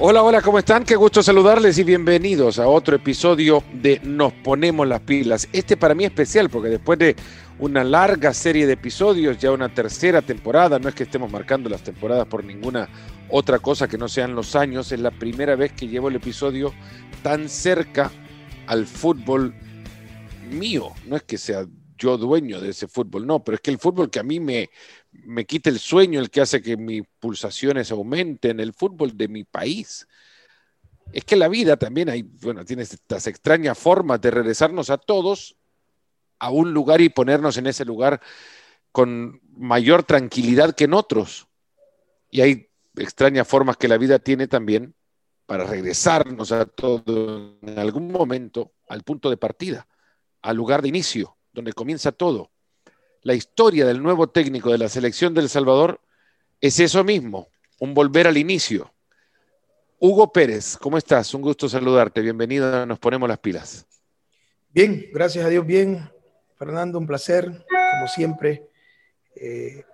Hola, hola, ¿cómo están? Qué gusto saludarles y bienvenidos a otro episodio de Nos Ponemos las Pilas. Este para mí es especial porque después de una larga serie de episodios, ya una tercera temporada, no es que estemos marcando las temporadas por ninguna otra cosa que no sean los años, es la primera vez que llevo el episodio tan cerca al fútbol mío. No es que sea yo dueño de ese fútbol, no, pero es que el fútbol que a mí me, me quita el sueño, el que hace que mis pulsaciones aumenten, el fútbol de mi país. Es que la vida también hay, bueno, tiene estas extrañas formas de regresarnos a todos a un lugar y ponernos en ese lugar con mayor tranquilidad que en otros. Y hay extrañas formas que la vida tiene también para regresarnos a todos en algún momento al punto de partida, al lugar de inicio donde comienza todo. La historia del nuevo técnico de la selección del Salvador es eso mismo, un volver al inicio. Hugo Pérez, ¿cómo estás? Un gusto saludarte. Bienvenido, nos ponemos las pilas. Bien, gracias a Dios, bien. Fernando, un placer, como siempre. Eh,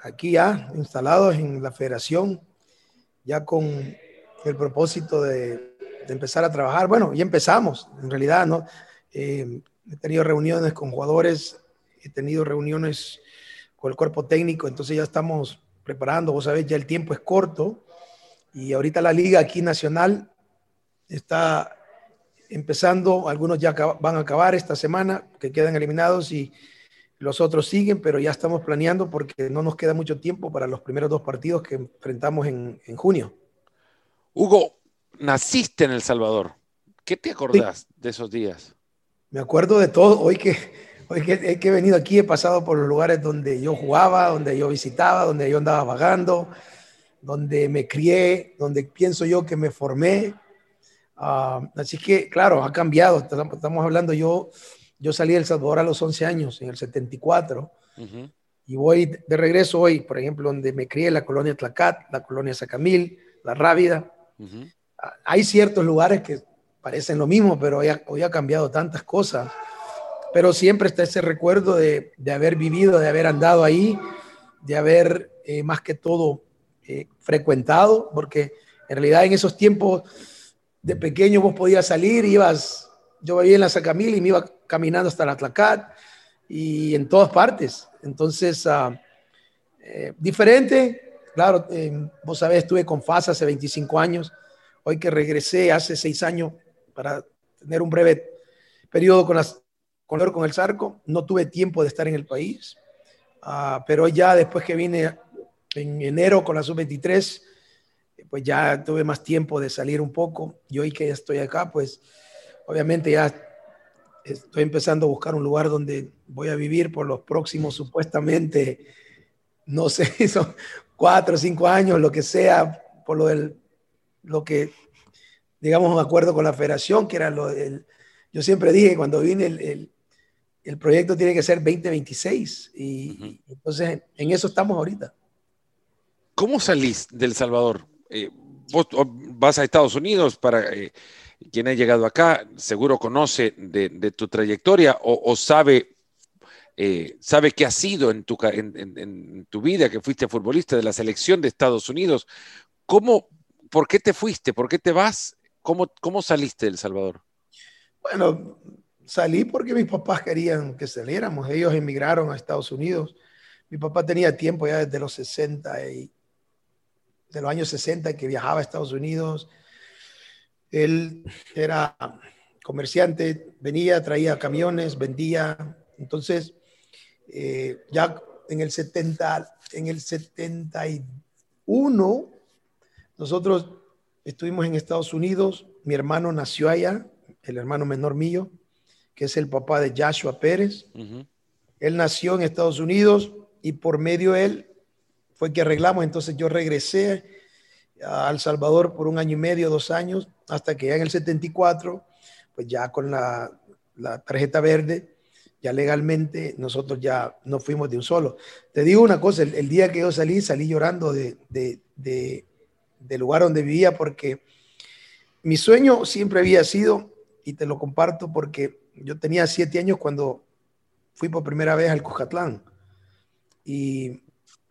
aquí ya instalados en la federación, ya con el propósito de, empezar a trabajar. Bueno, ya empezamos, en realidad, ¿no? Eh, he tenido reuniones con jugadores, he tenido reuniones con el cuerpo técnico, entonces ya estamos preparando, vos sabés, ya el tiempo es corto y ahorita la liga aquí nacional está empezando, algunos ya van a acabar esta semana, que quedan eliminados y los otros siguen, pero ya estamos planeando porque no nos queda mucho tiempo para los primeros dos partidos que enfrentamos en, en junio. Hugo, naciste en El Salvador. ¿Qué te acordás sí. de esos días? Me acuerdo de todo. Hoy que, hoy que, que, he venido aquí he pasado por los lugares donde yo jugaba, donde yo visitaba, donde yo andaba vagando, donde me crié, donde pienso yo que me formé. Uh, así que, claro, ha cambiado. Estamos hablando, yo, yo salí de El Salvador a los 11 años, en el 74, uh -huh. y voy de regreso hoy, por ejemplo, donde me crié, la colonia Tlacat, la colonia Sacamil, la Rábida. Uh -huh. uh, hay ciertos lugares que parecen lo mismo, pero hoy ha, hoy ha, cambiado tantas cosas. Pero siempre está ese recuerdo de, de haber vivido, de haber andado ahí, de haber eh, más que todo eh, frecuentado, porque en realidad en esos tiempos de pequeño vos podías salir, ibas, yo vivía en la Sacamil y me iba caminando hasta la Tlacat y en todas partes. Entonces, uh, eh, diferente, claro, eh, vos sabés, estuve con FAS hace 25 años, hoy que regresé hace seis años, para tener un breve periodo con, las, con, con el Zarco. No tuve tiempo de estar en el país, uh, pero ya después que vine en enero con la sub-23, pues ya tuve más tiempo de salir un poco. Y hoy que ya estoy acá, pues obviamente ya estoy empezando a buscar un lugar donde voy a vivir por los próximos supuestamente, no sé, son cuatro o cinco años, lo que sea, por lo del, lo que digamos, un acuerdo con la federación, que era lo del... Yo siempre dije, cuando vine, el, el proyecto tiene que ser 2026. Y, uh -huh. entonces, en eso estamos ahorita. ¿Cómo salís del Salvador? Eh, vos vas a Estados Unidos para... Eh, quien ha llegado acá seguro conoce de, de tu trayectoria o, o sabe, eh, sabe qué ha sido en tu, en, en, en tu vida, que fuiste futbolista de la selección de Estados Unidos. ¿Cómo, ¿Por qué te fuiste? ¿Por qué te vas? ¿Cómo, ¿Cómo saliste del Salvador? Bueno, salí porque mis papás querían que saliéramos. Ellos emigraron a Estados Unidos. Mi papá tenía tiempo ya desde los 60 y de los años 60 que viajaba a Estados Unidos. Él era comerciante, venía, traía camiones, vendía. Entonces, eh, ya en el 70, en el 71, nosotros estuvimos en Estados Unidos, mi hermano nació allá, el hermano menor mío, que es el papá de Joshua Pérez. Uh -huh. Él nació en Estados Unidos y por medio de él fue que arreglamos. Entonces yo regresé a El Salvador por un año y medio, dos años, hasta que ya en el 74, pues ya con la, la tarjeta verde, ya legalmente nosotros ya no fuimos de un solo. Te digo una cosa, el, el día que yo salí, salí llorando de, de, de del lugar donde vivía porque mi sueño siempre había sido, y te lo comparto porque yo tenía siete años cuando fui por primera vez al Cujatlán. Y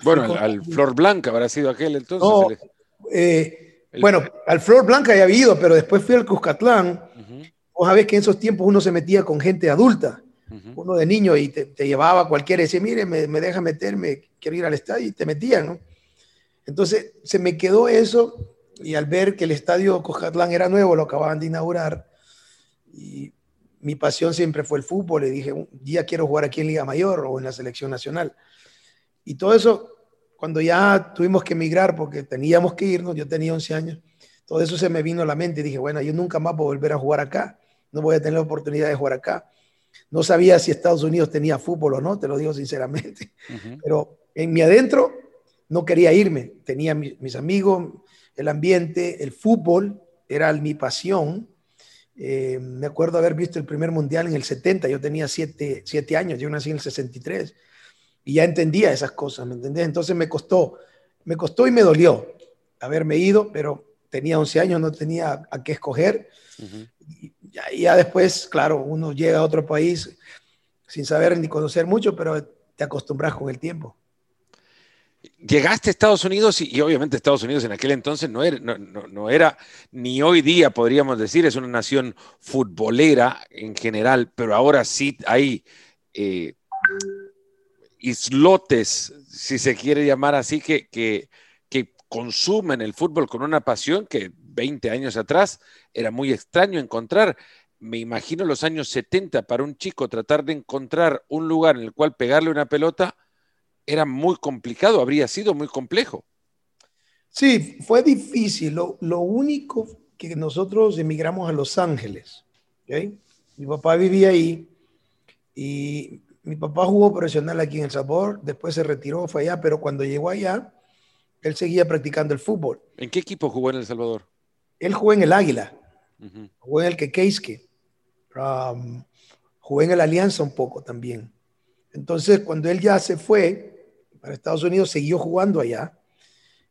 bueno, al, al, Flor Blanca habrá sido aquel entonces. No, eh, Bueno, al Flor Blanca ya había ido, pero después fui al Cuscatlán. Vos sabés que en esos tiempos uno se metía con gente adulta, uno de niño, y te, llevaba cualquiera y decía, mire, me, me, deja meterme, quiero ir al estadio, y te metían, ¿no? Entonces se me quedó eso, y al ver que el estadio Cuscatlán era nuevo, lo acababan de inaugurar, y mi pasión siempre fue el fútbol, le dije, un día quiero jugar aquí en Liga Mayor o en la selección nacional. Y todo eso, cuando ya tuvimos que emigrar porque teníamos que irnos, yo tenía 11 años, todo eso se me vino a la mente y dije, bueno, yo nunca más voy a volver a jugar acá, no voy a tener la oportunidad de jugar acá. No sabía si Estados Unidos tenía fútbol o no, te lo digo sinceramente, pero en mi adentro no quería irme, tenía mis amigos, el ambiente, el fútbol, era mi pasión eh, me acuerdo haber visto el primer mundial en el 70, yo tenía 7 años, yo nací en el 63 y ya entendía esas cosas, ¿me entendés? Entonces me costó, me costó y me dolió haberme ido, pero tenía 11 años, no tenía a qué escoger. y ya, ya, después, claro, uno llega a otro país sin saber ni conocer mucho, pero te acostumbras con el tiempo llegaste a Estados Unidos y, obviamente Estados Unidos en aquel entonces no era, ni hoy día podríamos decir, es una nación futbolera en general, pero ahora sí hay eh, islotes, si se quiere llamar así, que, que, que consumen el fútbol con una pasión que 20 años atrás era muy extraño encontrar. Me imagino los años 70 para un chico tratar de encontrar un lugar en el cual pegarle una pelota era muy complicado, habría sido muy complejo. Sí, fue difícil. Lo, único que nosotros emigramos a Los Ángeles. Mi papá vivía ahí y mi papá jugó profesional aquí en El Sabor, después se retiró, fue allá, pero cuando llegó allá, él seguía practicando el fútbol. ¿En qué equipo jugó en El Salvador? Él jugó en el Águila, jugó en el Quequeisque, um, jugó en el Alianza un poco también. Entonces, cuando él ya se fue, para Estados Unidos, siguió jugando allá.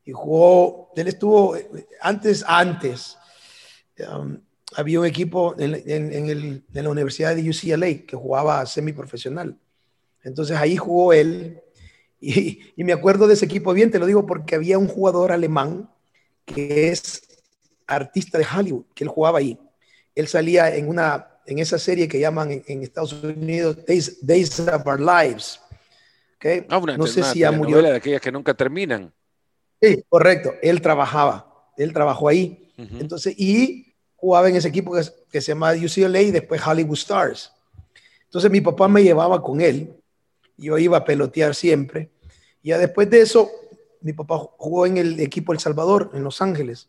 Y jugó, él estuvo, antes, antes, um, había un equipo en, en, la Universidad de UCLA que jugaba semiprofesional. Entonces ahí jugó él. Y, y, me acuerdo de ese equipo bien, te lo digo porque había un jugador alemán que es artista de Hollywood, que él jugaba ahí. Él salía en una en esa serie que llaman en, Estados Unidos Days, Days, of Our Lives. Ah, no sé si ya murió. de aquellas que nunca terminan. Sí, correcto. Él trabajaba, él trabajó ahí. Entonces, y jugaba en ese equipo que, que se llama UCLA y después Hollywood Stars. Entonces mi papá me llevaba con él. Yo iba a pelotear siempre. Y ya después de eso, mi papá jugó en el equipo El Salvador, en Los Ángeles.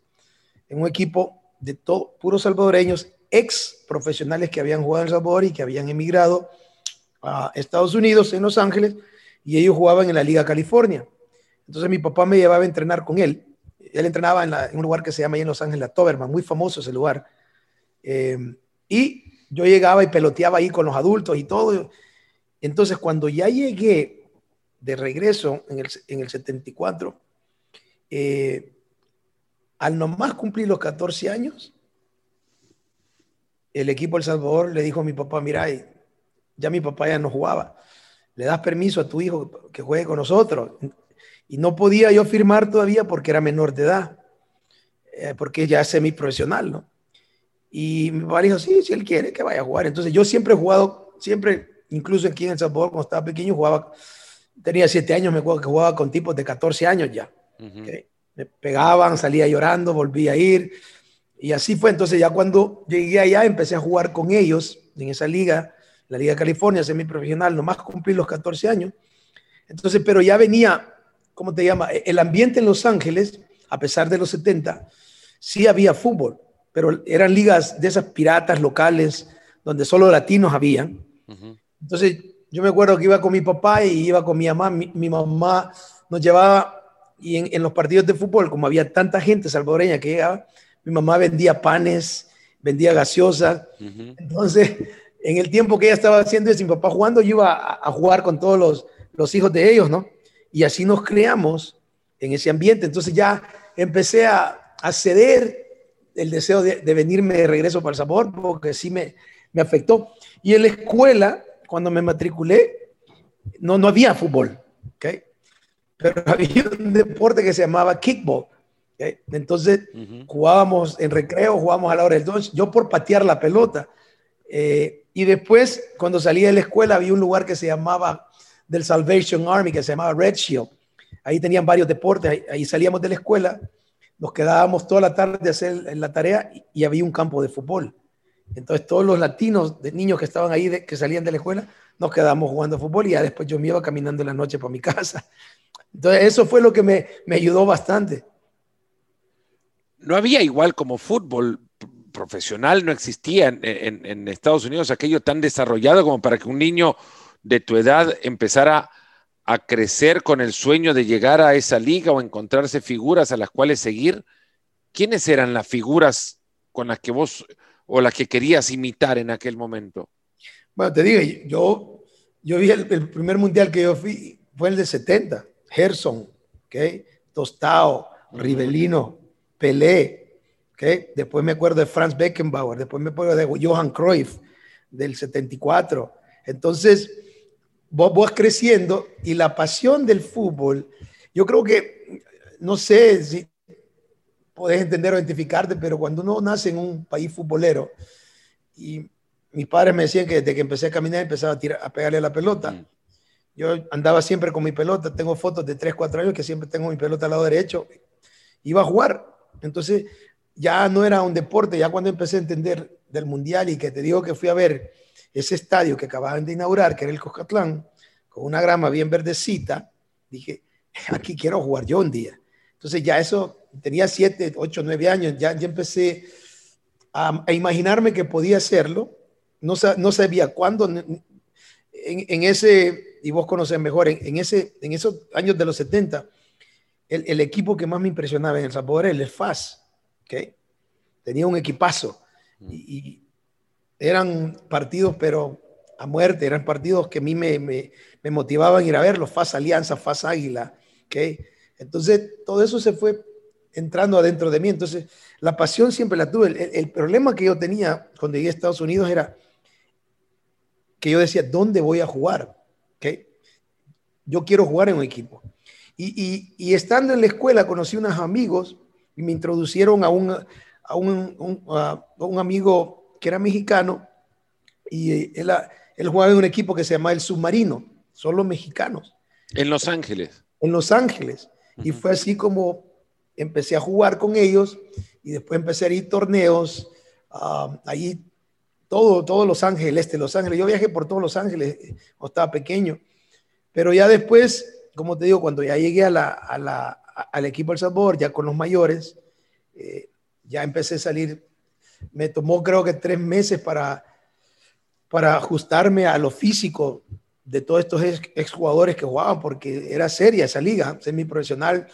En un equipo de todo, puros salvadoreños, ex profesionales que habían jugado en El Salvador y que habían emigrado a Estados Unidos, en Los Ángeles y ellos jugaban en la Liga California. Entonces mi papá me llevaba a entrenar con él. Él entrenaba en, un lugar que se llama ahí en Los Ángeles, la Toberman, muy famoso ese lugar. Eh, y yo llegaba y peloteaba ahí con los adultos y todo. Entonces cuando ya llegué de regreso en el, en el 74, eh, al nomás cumplir los 14 años, el equipo El Salvador le dijo a mi papá, mira, ya mi papá ya no jugaba le das permiso a tu hijo que juegue con nosotros. Y no podía yo firmar todavía porque era menor de edad, eh, porque ya es semiprofesional, ¿no? Y mi papá dijo, sí, si él quiere, que vaya a jugar. Entonces yo siempre he jugado, siempre, incluso aquí en El Salvador, cuando estaba pequeño, jugaba, tenía siete años, me acuerdo que jugaba con tipos de 14 años ya. Me pegaban, salía llorando, volvía a ir. Y así fue. Entonces ya cuando llegué allá, empecé a jugar con ellos en esa liga la Liga California, semiprofesional, nomás cumplí los 14 años. Entonces, pero ya venía, ¿cómo te llama? El ambiente en Los Ángeles, a pesar de los 70, sí había fútbol, pero eran ligas de esas piratas locales donde solo latinos habían. Entonces, yo me acuerdo que iba con mi papá y iba con mi mamá. Mi, mamá nos llevaba y en, los partidos de fútbol, como había tanta gente salvadoreña que llegaba, mi mamá vendía panes, vendía gaseosas. Entonces, en el tiempo que ella estaba haciendo eso, mi papá jugando, yo iba a, jugar con todos los, los, hijos de ellos, ¿no? Y así nos creamos en ese ambiente. Entonces ya empecé a, a ceder el deseo de, venirme de regreso para el sabor, porque sí me, me afectó. Y en la escuela, cuando me matriculé, no, no había fútbol, ¿ok? Pero había un deporte que se llamaba kickball, Entonces jugábamos en recreo, jugábamos a la hora del lunch, yo por patear la pelota. Eh, y después, cuando salí de la escuela, había un lugar que se llamaba del Salvation Army, que se llamaba Red Shield. Ahí tenían varios deportes, ahí, salíamos de la escuela, nos quedábamos toda la tarde a hacer la tarea y, había un campo de fútbol. Entonces todos los latinos, de niños que estaban ahí, que salían de la escuela, nos quedábamos jugando fútbol y ya después yo me iba caminando la noche para mi casa. Entonces eso fue lo que me, me ayudó bastante. No había igual como fútbol profesional, no existía en, Estados Unidos aquello tan desarrollado como para que un niño de tu edad empezara a crecer con el sueño de llegar a esa liga o encontrarse figuras a las cuales seguir? ¿Quiénes eran las figuras con las que vos o las que querías imitar en aquel momento? Bueno, te digo, yo, yo vi el, primer mundial que yo fui, fue el de 70, Gerson. Tostao, Rivelino, Pelé, ¿okay? después me acuerdo de Franz Beckenbauer, después me acuerdo de Johan Cruyff del 74. Entonces, vos vas creciendo y la pasión del fútbol, yo creo que, no sé si podés entender o identificarte, pero cuando uno nace en un país futbolero y mis padres me decían que desde que empecé a caminar empezaba a, tirar, a pegarle a la pelota. Mm. Yo andaba siempre con mi pelota, tengo fotos de 3, 4 años que siempre tengo mi pelota al lado derecho. Iba a jugar. Entonces ya no era un deporte, ya cuando empecé a entender del mundial y que te digo que fui a ver ese estadio que acababan de inaugurar, que era el Coscatlán, con una grama bien verdecita, dije, aquí quiero jugar yo un día. Entonces ya eso, tenía 7, 8, 9 años, ya, ya empecé a, imaginarme que podía hacerlo. No, sabía cuándo, en, en, ese, y vos conocés mejor, en, ese, en esos años de los 70, el, el, equipo que más me impresionaba en El Salvador era el FAS. ¿Okay? Tenía un equipazo. Mm. y eran partidos, pero a muerte, eran partidos que a mí me, me, me motivaban a ir a verlos, FAS Alianza, FAS Águila, ¿okay? Entonces, todo eso se fue entrando adentro de mí. Entonces, la pasión siempre la tuve. El, el, problema que yo tenía cuando llegué a Estados Unidos era que yo decía, ¿dónde voy a jugar? ¿Okay? Yo quiero jugar en un equipo. Y, y, y, estando en la escuela conocí unos amigos y me introducieron a un, a un, un, a un amigo que era mexicano, y él, él jugaba en un equipo que se llama El Submarino, son los mexicanos. En Los Ángeles. En Los Ángeles. Y fue así como empecé a jugar con ellos y después empecé a ir torneos. Uh, ahí todo, todo Los Ángeles, este Los Ángeles. Yo viajé por todos Los Ángeles eh, cuando estaba pequeño. Pero ya después, como te digo, cuando ya llegué a la, a la, al equipo El Sabor, ya con los mayores, eh, ya empecé a salir me tomó creo que tres meses para, para ajustarme a lo físico de todos estos exjugadores que jugaban, porque era seria esa liga, semiprofesional,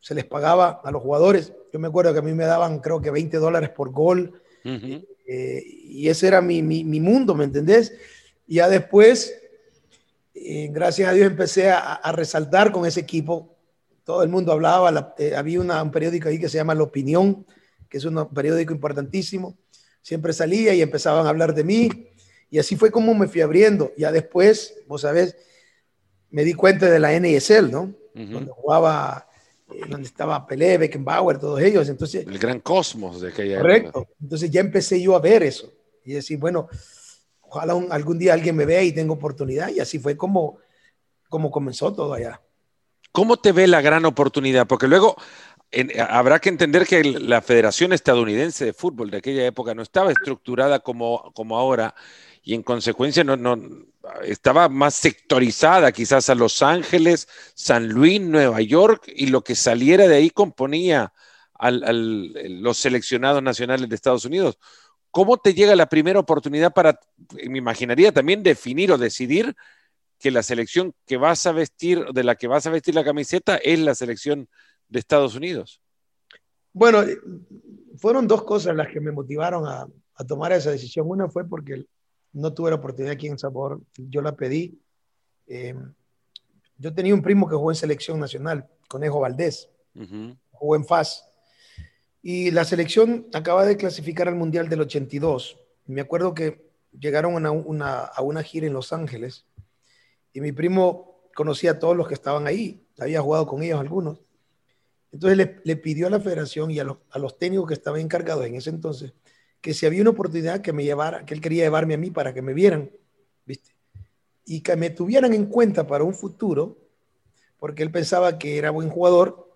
se les pagaba a los jugadores. Yo me acuerdo que a mí me daban creo que 20 dólares por gol, eh, y ese era mi, mi, mi, mundo, ¿me entendés? Y ya después, eh, gracias a Dios, empecé a, a, resaltar con ese equipo. Todo el mundo hablaba, eh, había una, un periódico ahí que se llama La Opinión, que es un periódico importantísimo, siempre salía y empezaban a hablar de mí. Y así fue como me fui abriendo. Ya después, vos sabés, me di cuenta de la NSL, ¿no? Donde jugaba, eh, donde estaba Pelé, Beckenbauer, todos ellos. Entonces, el gran cosmos de aquella Correcto. Entonces ya empecé yo a ver eso y decir, bueno, ojalá algún día alguien me vea y tenga oportunidad. Y así fue como, como comenzó todo allá. ¿Cómo te ve la gran oportunidad? Porque luego habrá que entender que la Federación Estadounidense de Fútbol de aquella época no estaba estructurada como, como ahora y en consecuencia no, no, estaba más sectorizada quizás a Los Ángeles, San Luis, Nueva York y lo que saliera de ahí componía a los seleccionados nacionales de Estados Unidos. ¿Cómo te llega la primera oportunidad para, me imaginaría también definir o decidir que la selección que vas a vestir, de la que vas a vestir la camiseta es la selección de Estados Unidos? Bueno, fueron dos cosas las que me motivaron a, tomar esa decisión. Una fue porque no tuve la oportunidad aquí en Sabor, yo la pedí. Eh, yo tenía un primo que jugó en selección nacional, Conejo Valdés, jugó en FAS. Y la selección acaba de clasificar al Mundial del 82. Me acuerdo que llegaron a una, a una gira en Los Ángeles y mi primo conocía a todos los que estaban ahí, había jugado con ellos algunos Entonces le, le, pidió a la federación y a los, a los técnicos que estaban encargados en ese entonces que si había una oportunidad que me llevara, que él quería llevarme a mí para que me vieran, ¿viste? Y que me tuvieran en cuenta para un futuro, porque él pensaba que era buen jugador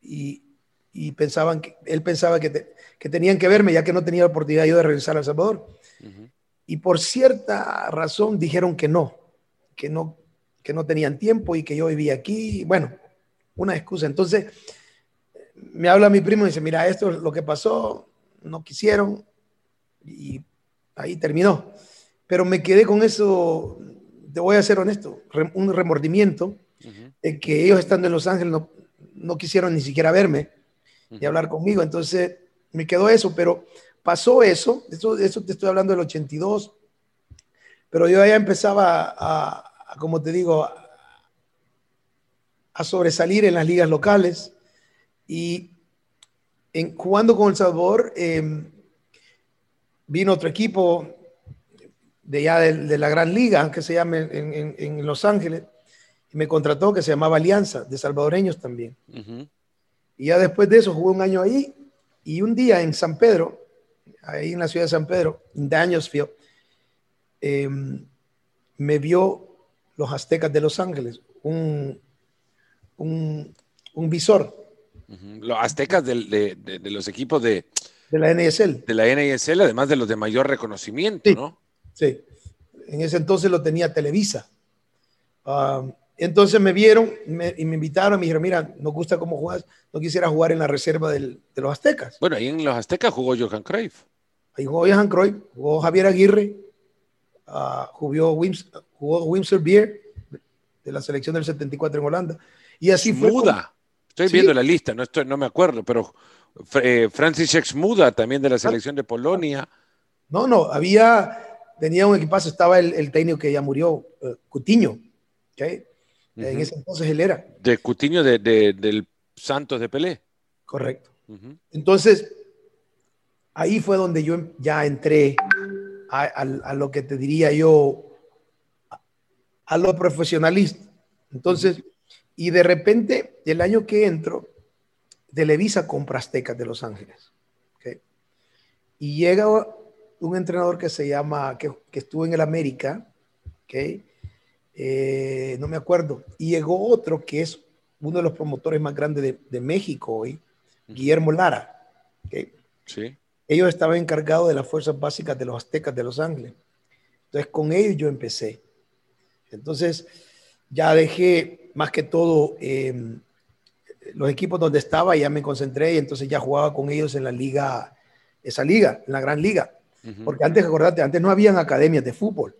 y, y pensaban que, él pensaba que, que, tenían que verme ya que no tenía la oportunidad yo de regresar a El Salvador. Uh -huh. Y por cierta razón dijeron que no, que no, que no tenían tiempo y que yo vivía aquí. Bueno, una excusa. Entonces, me habla mi primo y dice, mira, esto es lo que pasó, no quisieron y ahí terminó. Pero me quedé con eso, te voy a ser honesto, un remordimiento de que ellos estando en Los Ángeles no, no quisieron ni siquiera verme uh -huh. y hablar conmigo. Entonces, me quedó eso, pero pasó eso, eso, eso te estoy hablando del 82, pero yo ya empezaba a, a como te digo, a, a sobresalir en las ligas locales y en, jugando con El Salvador eh, vino otro equipo de ya de, de, la gran liga que se llama en, en, en, Los Ángeles y me contrató que se llamaba Alianza de salvadoreños también uh -huh. y ya después de eso jugué un año ahí y un día en San Pedro ahí en la ciudad de San Pedro en Danielsfield eh, me vio los aztecas de Los Ángeles un, un, un visor los aztecas de, de, de, de, los equipos de, de la NSL. De la NSL, además de los de mayor reconocimiento, sí, ¿no? Sí. En ese entonces lo tenía Televisa. Entonces me vieron me, y me invitaron, me dijeron, mira, nos gusta cómo juegas, no quisiera jugar en la reserva del, de los Aztecas. Bueno, ahí en los Aztecas jugó Johan Cruyff. Ahí jugó Johan Cruyff, jugó Javier Aguirre, uh, jugó, Wims, jugó Wimser Beer de la selección del 74 en Holanda. Y así Muda. fue. Como, Estoy sí. viendo la lista, no, estoy, no me acuerdo, pero eh, Francis Muda también de la selección de Polonia. No, no, había, tenía un equipazo, estaba el, el técnico que ya murió, uh, Cutiño, ¿okay? uh -huh. en ese entonces él era. De Cutiño de, de, del Santos de Pelé. Correcto. Uh -huh. Entonces, ahí fue donde yo ya entré a, a, a lo que te diría yo, a, lo profesionalista. Entonces, y de repente, el año que entro, Televisa compra Aztecas de Los Ángeles. ¿okay? Y llega un entrenador que se llama, que, que estuvo en el América, ¿okay? eh, no me acuerdo, y llegó otro que es uno de los promotores más grandes de, de México hoy, Guillermo Lara. ¿okay? Sí. Ellos estaban encargados de las fuerzas básicas de los aztecas de Los Ángeles. Entonces, con ellos yo empecé. Entonces, ya dejé más que todo eh, los equipos donde estaba, ya me concentré y entonces ya jugaba con ellos en la liga, esa liga, en la gran liga. Uh -huh. Porque antes, acordate, antes no habían academias de fútbol.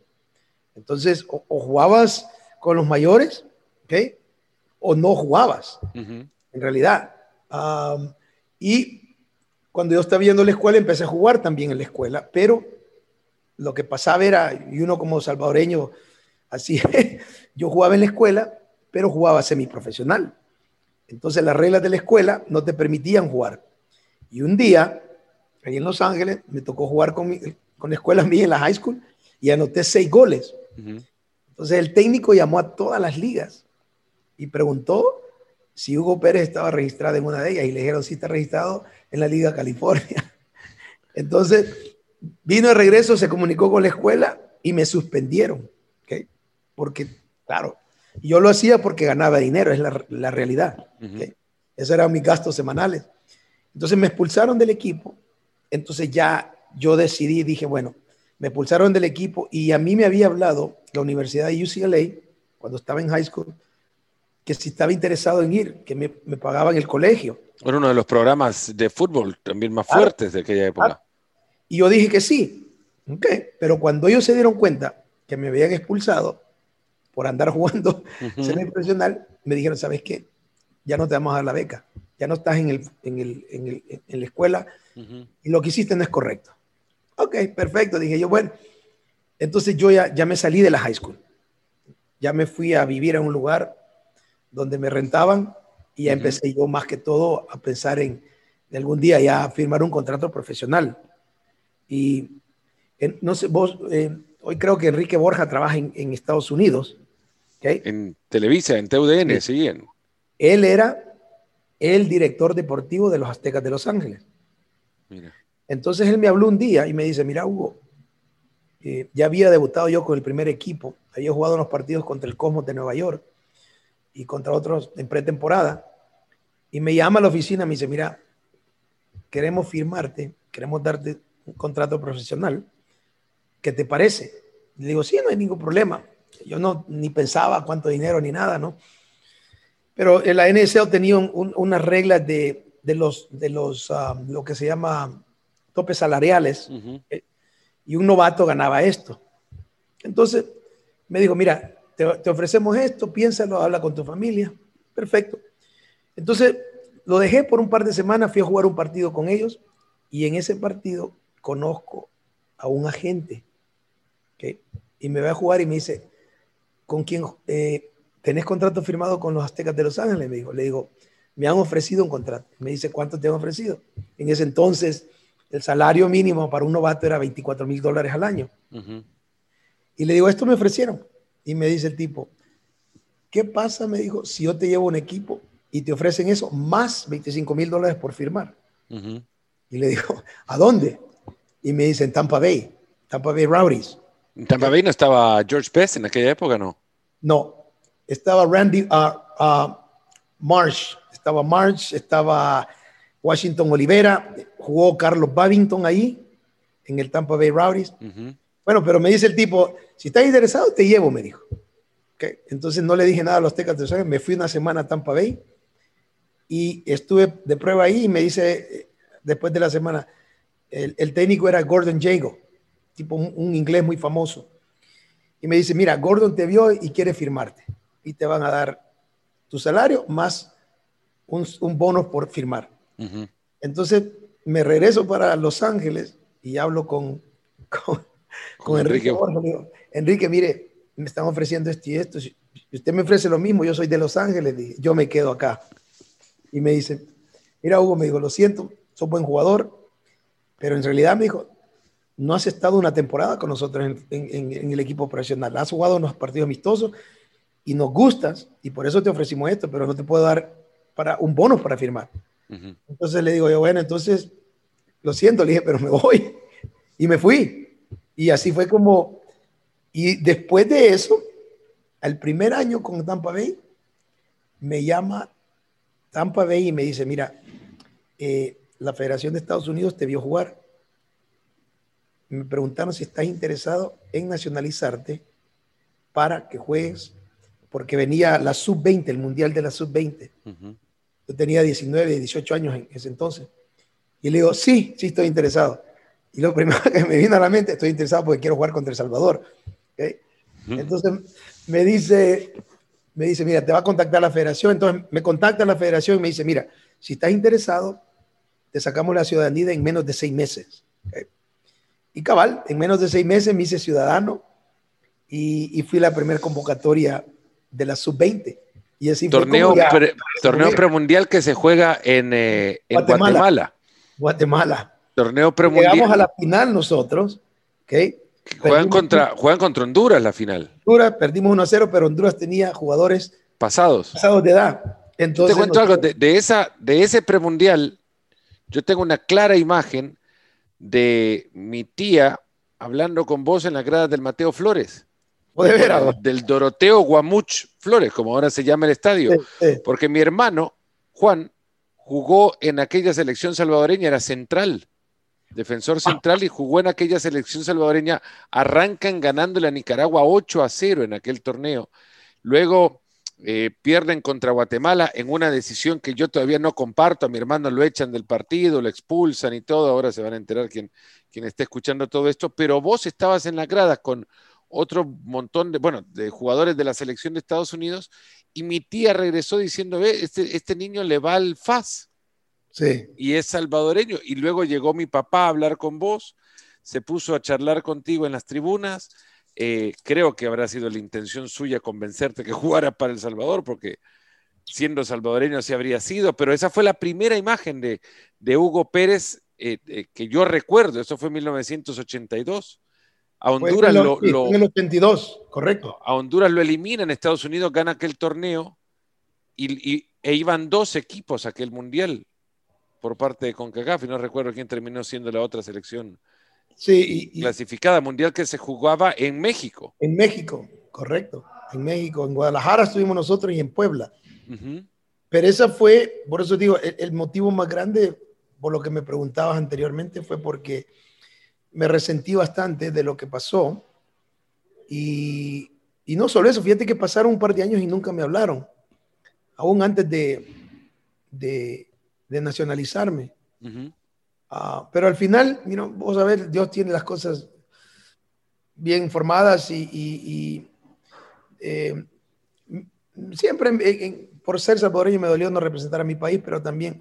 Entonces, o, o jugabas con los mayores, ¿ok? O no jugabas, uh -huh. en realidad. Um, y cuando yo estaba viendo la escuela, empecé a jugar también en la escuela, pero lo que pasaba era, y uno como salvadoreño, así, yo jugaba en la escuela, pero jugaba semiprofesional. Entonces las reglas de la escuela no te permitían jugar. Y un día, ahí en Los Ángeles, me tocó jugar con, mi, con la escuela mía en la high school y anoté seis goles. Uh -huh. Entonces el técnico llamó a todas las ligas y preguntó si Hugo Pérez estaba registrado en una de ellas y le dijeron si está registrado en la Liga California. Entonces vino de regreso, se comunicó con la escuela y me suspendieron. ¿okay? Porque, claro, yo lo hacía porque ganaba dinero, es la, la realidad. Uh -huh. ¿okay? Esos eran mis gastos semanales. Entonces me expulsaron del equipo. Entonces ya yo decidí, dije, bueno, me expulsaron del equipo y a mí me había hablado la Universidad de UCLA, cuando estaba en high school, que si estaba interesado en ir, que me, me pagaban el colegio. Era uno de los programas de fútbol también más claro, fuertes de aquella época. Claro. Y yo dije que sí. Okay. Pero cuando ellos se dieron cuenta que me habían expulsado, por andar jugando uh -huh. semiprofesional, me dijeron, ¿sabes qué? Ya no te vamos a dar la beca, ya no estás en, el, en, el, en, el, en la escuela uh -huh. y lo que hiciste no es correcto. Ok, perfecto, dije yo, bueno, entonces yo ya, ya me salí de la high school, ya me fui a vivir a un lugar donde me rentaban y ya uh -huh. empecé yo más que todo a pensar en, en algún día ya firmar un contrato profesional. Y en, no sé, vos, eh, hoy creo que Enrique Borja trabaja en, en Estados Unidos ¿okay? En Televisa, en TUDN, sí. En... Él era el director deportivo de los Aztecas de Los Ángeles. Entonces él me habló un día y me dice, mira Hugo, eh, ya había debutado yo con el primer equipo, había jugado unos partidos contra el Cosmos de Nueva York y contra otros en pretemporada, y me llama a la oficina, me dice, mira, queremos firmarte, queremos darte un contrato profesional, ¿qué te parece? le digo, sí, no hay ningún problema. Yo no ni pensaba cuánto dinero ni nada, ¿no? Pero la NSO tenía unas reglas de, los, de los ah, lo que se llama topes salariales eh, y un novato ganaba esto. Entonces me dijo, mira, te, te, ofrecemos esto, piénsalo, habla con tu familia. Perfecto. Entonces lo dejé por un par de semanas, fui a jugar un partido con ellos y en ese partido conozco a un agente y me va a jugar y me dice, ¿con quién eh, tenés contrato firmado con los Aztecas de Los Ángeles? Me dijo, le digo, me han ofrecido un contrato. Me dice, ¿cuánto te han ofrecido? En ese entonces, el salario mínimo para un novato era 24 mil dólares al año. Y le digo, esto me ofrecieron. Y me dice el tipo, ¿qué pasa? Me dijo, si yo te llevo un equipo y te ofrecen eso, más 25 mil dólares por firmar. Y le digo, ¿a dónde? Y me dice, en Tampa Bay, Tampa Bay Rowdies. ¿En Tampa Bay no estaba George Best en aquella época, no? No, estaba Randy uh, uh, Marsh, estaba Marsh, estaba Washington Olivera, jugó Carlos Babington ahí, en el Tampa Bay Rowdies. Bueno, pero me dice el tipo, si estás interesado, te llevo, me dijo. Entonces no le dije nada a los Tecas de me fui una semana a Tampa Bay y estuve de prueba ahí y me dice, eh, después de la semana, el, el técnico era Gordon Jago tipo un, inglés muy famoso. Y me dice, mira, Gordon te vio y quiere firmarte. Y te van a dar tu salario más un, un bono por firmar. Entonces me regreso para Los Ángeles y hablo con, con, Enrique. Enrique, mire, me están ofreciendo esto y esto. Si usted me ofrece lo mismo, yo soy de Los Ángeles, yo me quedo acá. Y me dice, mira Hugo, me dijo, lo siento, sos buen jugador, pero en realidad me dijo, no has estado una temporada con nosotros en, el equipo profesional. Has jugado unos partidos amistosos y nos gustas y por eso te ofrecimos esto, pero no te puedo dar para un bono para firmar. Entonces le digo yo, bueno, entonces lo siento, le dije, pero me voy. Y me fui. Y así fue como, y después de eso, al primer año con Tampa Bay, me llama Tampa Bay y me dice, mira, eh, la Federación de Estados Unidos te vio jugar me preguntaron si estás interesado en nacionalizarte para que juegues, porque venía la sub-20, el mundial de la sub-20. Yo tenía 19, 18 años en ese entonces. Y le digo, sí, sí estoy interesado. Y lo primero que me vino a la mente, estoy interesado porque quiero jugar contra El Salvador. Entonces me dice, me dice, mira, te va a contactar la federación. Entonces me contacta la federación y me dice, mira, si estás interesado, te sacamos la ciudadanía en menos de seis meses. Y cabal, en menos de seis meses me hice ciudadano y, fui la primera convocatoria de la sub-20. Y así torneo, torneo premundial que se juega en, eh, Guatemala. Guatemala. Torneo premundial. Llegamos a la final nosotros. ¿okay? Juegan contra, juegan contra Honduras la final. Honduras, perdimos 1 a 0, pero Honduras tenía jugadores pasados. Pasados de edad. Entonces, te cuento algo, de, de, esa, de ese premundial, yo tengo una clara imagen de mi tía hablando con vos en las gradas del Mateo Flores. Del Doroteo Guamuch Flores, como ahora se llama el estadio. Porque mi hermano, Juan, jugó en aquella selección salvadoreña, era central, defensor central, y jugó en aquella selección salvadoreña. Arrancan ganándole a Nicaragua 8 a 0 en aquel torneo. Luego eh, pierden contra Guatemala en una decisión que yo todavía no comparto. A mi hermano lo echan del partido, lo expulsan y todo. Ahora se van a enterar quien, quien esté escuchando todo esto. Pero vos estabas en la grada con otro montón de, bueno, de jugadores de la selección de Estados Unidos y mi tía regresó diciendo, ve, este, este niño le va al FAS. Sí. Y es salvadoreño. Y luego llegó mi papá a hablar con vos, se puso a charlar contigo en las tribunas eh, creo que habrá sido la intención suya convencerte que jugara para El Salvador, porque siendo salvadoreño así habría sido, pero esa fue la primera imagen de, Hugo Pérez eh, eh, que yo recuerdo, eso fue en 1982. A Honduras lo, en el 82, correcto. A Honduras lo elimina, en Estados Unidos gana aquel torneo y, e iban dos equipos a aquel mundial por parte de CONCACAF, y no recuerdo quién terminó siendo la otra selección sí, clasificada mundial que se jugaba en México. En México, correcto. En México, en Guadalajara estuvimos nosotros y en Puebla. Pero esa fue, por eso digo, el, motivo más grande, por lo que me preguntabas anteriormente, fue porque me resentí bastante de lo que pasó. Y, y no solo eso, fíjate que pasaron un par de años y nunca me hablaron, aún antes de, de, nacionalizarme. Ah, pero al final, mira, vos sabés, Dios tiene las cosas bien informadas y, eh, siempre por ser salvadoreño me dolió no representar a mi país, pero también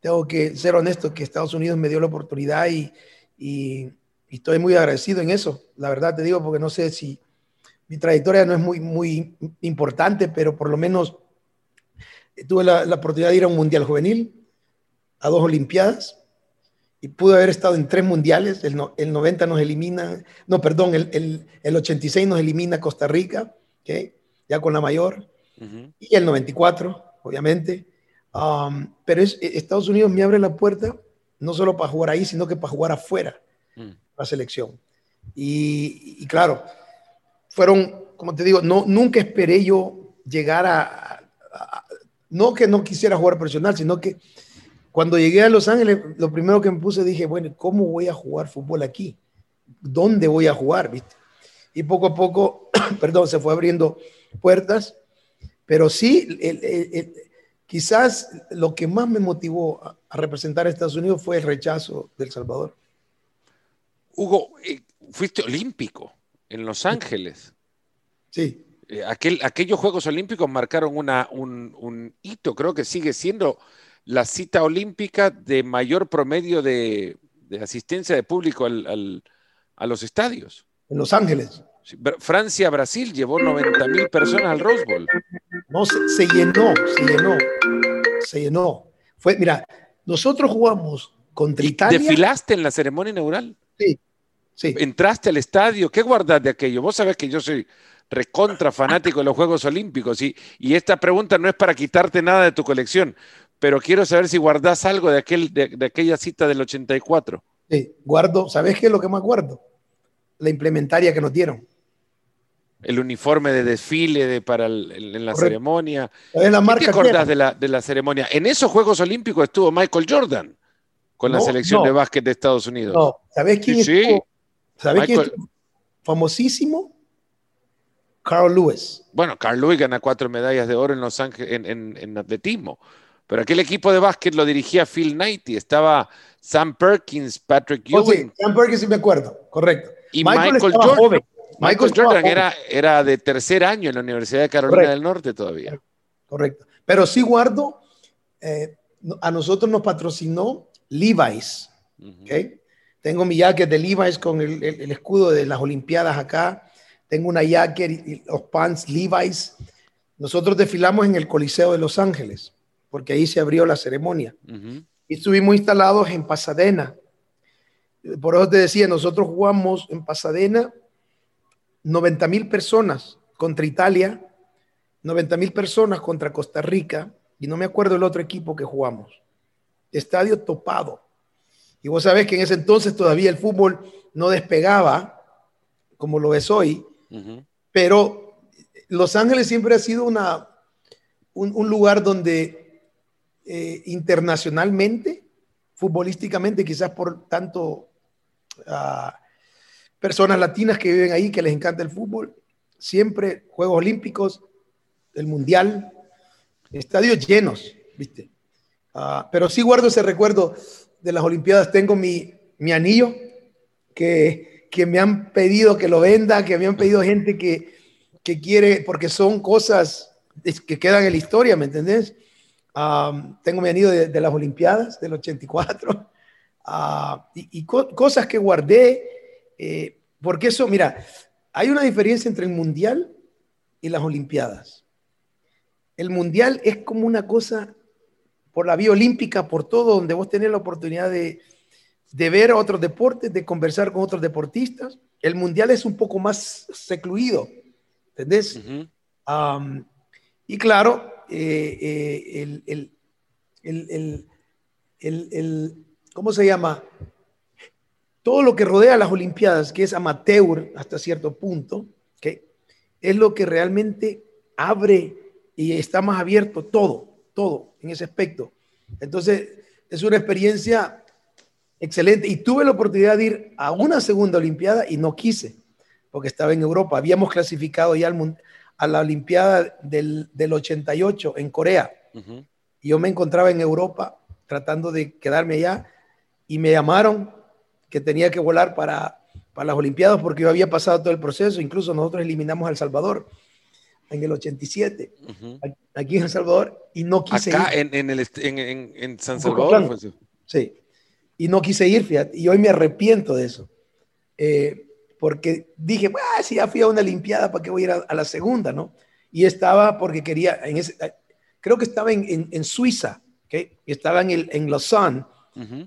tengo que ser honesto que Estados Unidos me dio la oportunidad y, y estoy muy agradecido en eso. La verdad te digo, porque no sé si mi trayectoria no es muy, muy importante, pero por lo menos tuve la, oportunidad de ir a un mundial juvenil, a dos Olimpiadas, y pude haber estado en tres mundiales. El, el 90 nos elimina, no, perdón, el, el, el 86 nos elimina Costa Rica, ¿okay? ya con la mayor, y el 94, obviamente. Um, pero es, Estados Unidos me abre la puerta no solo para jugar ahí, sino que para jugar afuera, mm. la selección. Y, y claro, fueron, como te digo, no, nunca esperé yo llegar a, no que no quisiera jugar profesional, sino que cuando llegué a Los Ángeles, lo primero que me puse dije, bueno, ¿cómo voy a jugar fútbol aquí? ¿Dónde voy a jugar? ¿Viste? Y poco a poco, perdón, se fue abriendo puertas, pero sí, quizás lo que más me motivó a, representar a Estados Unidos fue el rechazo del Salvador. Hugo, eh, fuiste olímpico en Los Ángeles. Sí. Eh, aquel, aquellos Juegos Olímpicos marcaron una, un, hito, creo que sigue siendo la cita olímpica de mayor promedio de, asistencia de público a los estadios. En Los Ángeles. Francia-Brasil llevó 90 mil personas al Rose Bowl. No, se, llenó, se llenó, se llenó. Fue, mira, nosotros jugamos contra Italia. ¿Desfilaste en la ceremonia inaugural? Sí, Entraste al estadio, ¿qué guardas de aquello? Vos sabés que yo soy recontra fanático de los Juegos Olímpicos y, y esta pregunta no es para quitarte nada de tu colección, pero quiero saber si guardás algo de, aquel, de, aquella cita del 84. Sí, guardo, ¿sabés qué es lo que más guardo? La implementaria que nos dieron. El uniforme de desfile de, para en la ceremonia. La marca ¿Qué te acordás de la, de la ceremonia? En esos Juegos Olímpicos estuvo Michael Jordan con la selección de básquet de Estados Unidos. No, ¿sabés quién sí, ¿Sabes quién es famosísimo? Carl Lewis. Bueno, Carl Lewis gana cuatro medallas de oro en Los Ángeles en, atletismo. Pero aquel equipo de básquet lo dirigía Phil Knight y estaba Sam Perkins, Patrick oh, Ewing. Sam Perkins sí me acuerdo, correcto. Y Michael, Jordan. Michael, Jordan era, era de tercer año en la Universidad de Carolina del Norte todavía. Correcto. Pero sí guardo, eh, a nosotros nos patrocinó Levi's. ¿okay? Tengo mi jacket de Levi's con el, escudo de las Olimpiadas acá. Tengo una jacket y los pants Levi's. Nosotros desfilamos en el Coliseo de Los Ángeles, porque ahí se abrió la ceremonia. Y estuvimos instalados en Pasadena. Por eso te decía, nosotros jugamos en Pasadena 90 mil personas contra Italia, 90 mil personas contra Costa Rica, y no me acuerdo el otro equipo que jugamos. Estadio topado. Y vos sabés que en ese entonces todavía el fútbol no despegaba como lo es hoy, pero Los Ángeles siempre ha sido una, un, lugar donde eh, internacionalmente, futbolísticamente, quizás por tanto ah, personas latinas que viven ahí, que les encanta el fútbol, siempre Juegos Olímpicos, el Mundial, estadios llenos, ¿viste? Ah, pero sí guardo ese recuerdo de las Olimpiadas tengo mi, mi anillo que, que, me han pedido que lo venda, que me han pedido gente que, que quiere, porque son cosas que quedan en la historia, ¿me entendés? Tengo mi anillo de, las Olimpiadas del 84 ah, y, cosas que guardé, eh, porque eso, mira, hay una diferencia entre el Mundial y las Olimpiadas. El Mundial es como una cosa por la vía olímpica, por todo, donde vos tenés la oportunidad de, de ver otros deportes, de conversar con otros deportistas. El mundial es un poco más secluido, ¿entendés? y claro, eh, eh, el, el, el, ¿cómo se llama? Todo lo que rodea las Olimpiadas, que es amateur hasta cierto punto, ¿okay? es lo que realmente abre y está más abierto todo, todo en ese aspecto. Entonces, es una experiencia excelente. Y tuve la oportunidad de ir a una segunda Olimpiada y no quise, porque estaba en Europa. Habíamos clasificado ya al, a la Olimpiada del, del 88 en Corea. Y yo me encontraba en Europa tratando de quedarme allá y me llamaron que tenía que volar para, para las Olimpiadas porque yo había pasado todo el proceso. Incluso nosotros eliminamos a El Salvador en el 87, aquí en El Salvador, y no quise Acá ir. En, en, en, en, San Salvador. Sí, y no quise ir, fíjate, y hoy me arrepiento de eso. Eh, porque dije, ah, si ya fui a una Olimpiada, ¿para qué voy a ir a, la segunda, no? Y estaba porque quería, en ese, eh, creo que estaba en, en, Suiza, ¿okay? estaba en, el, en Lausanne,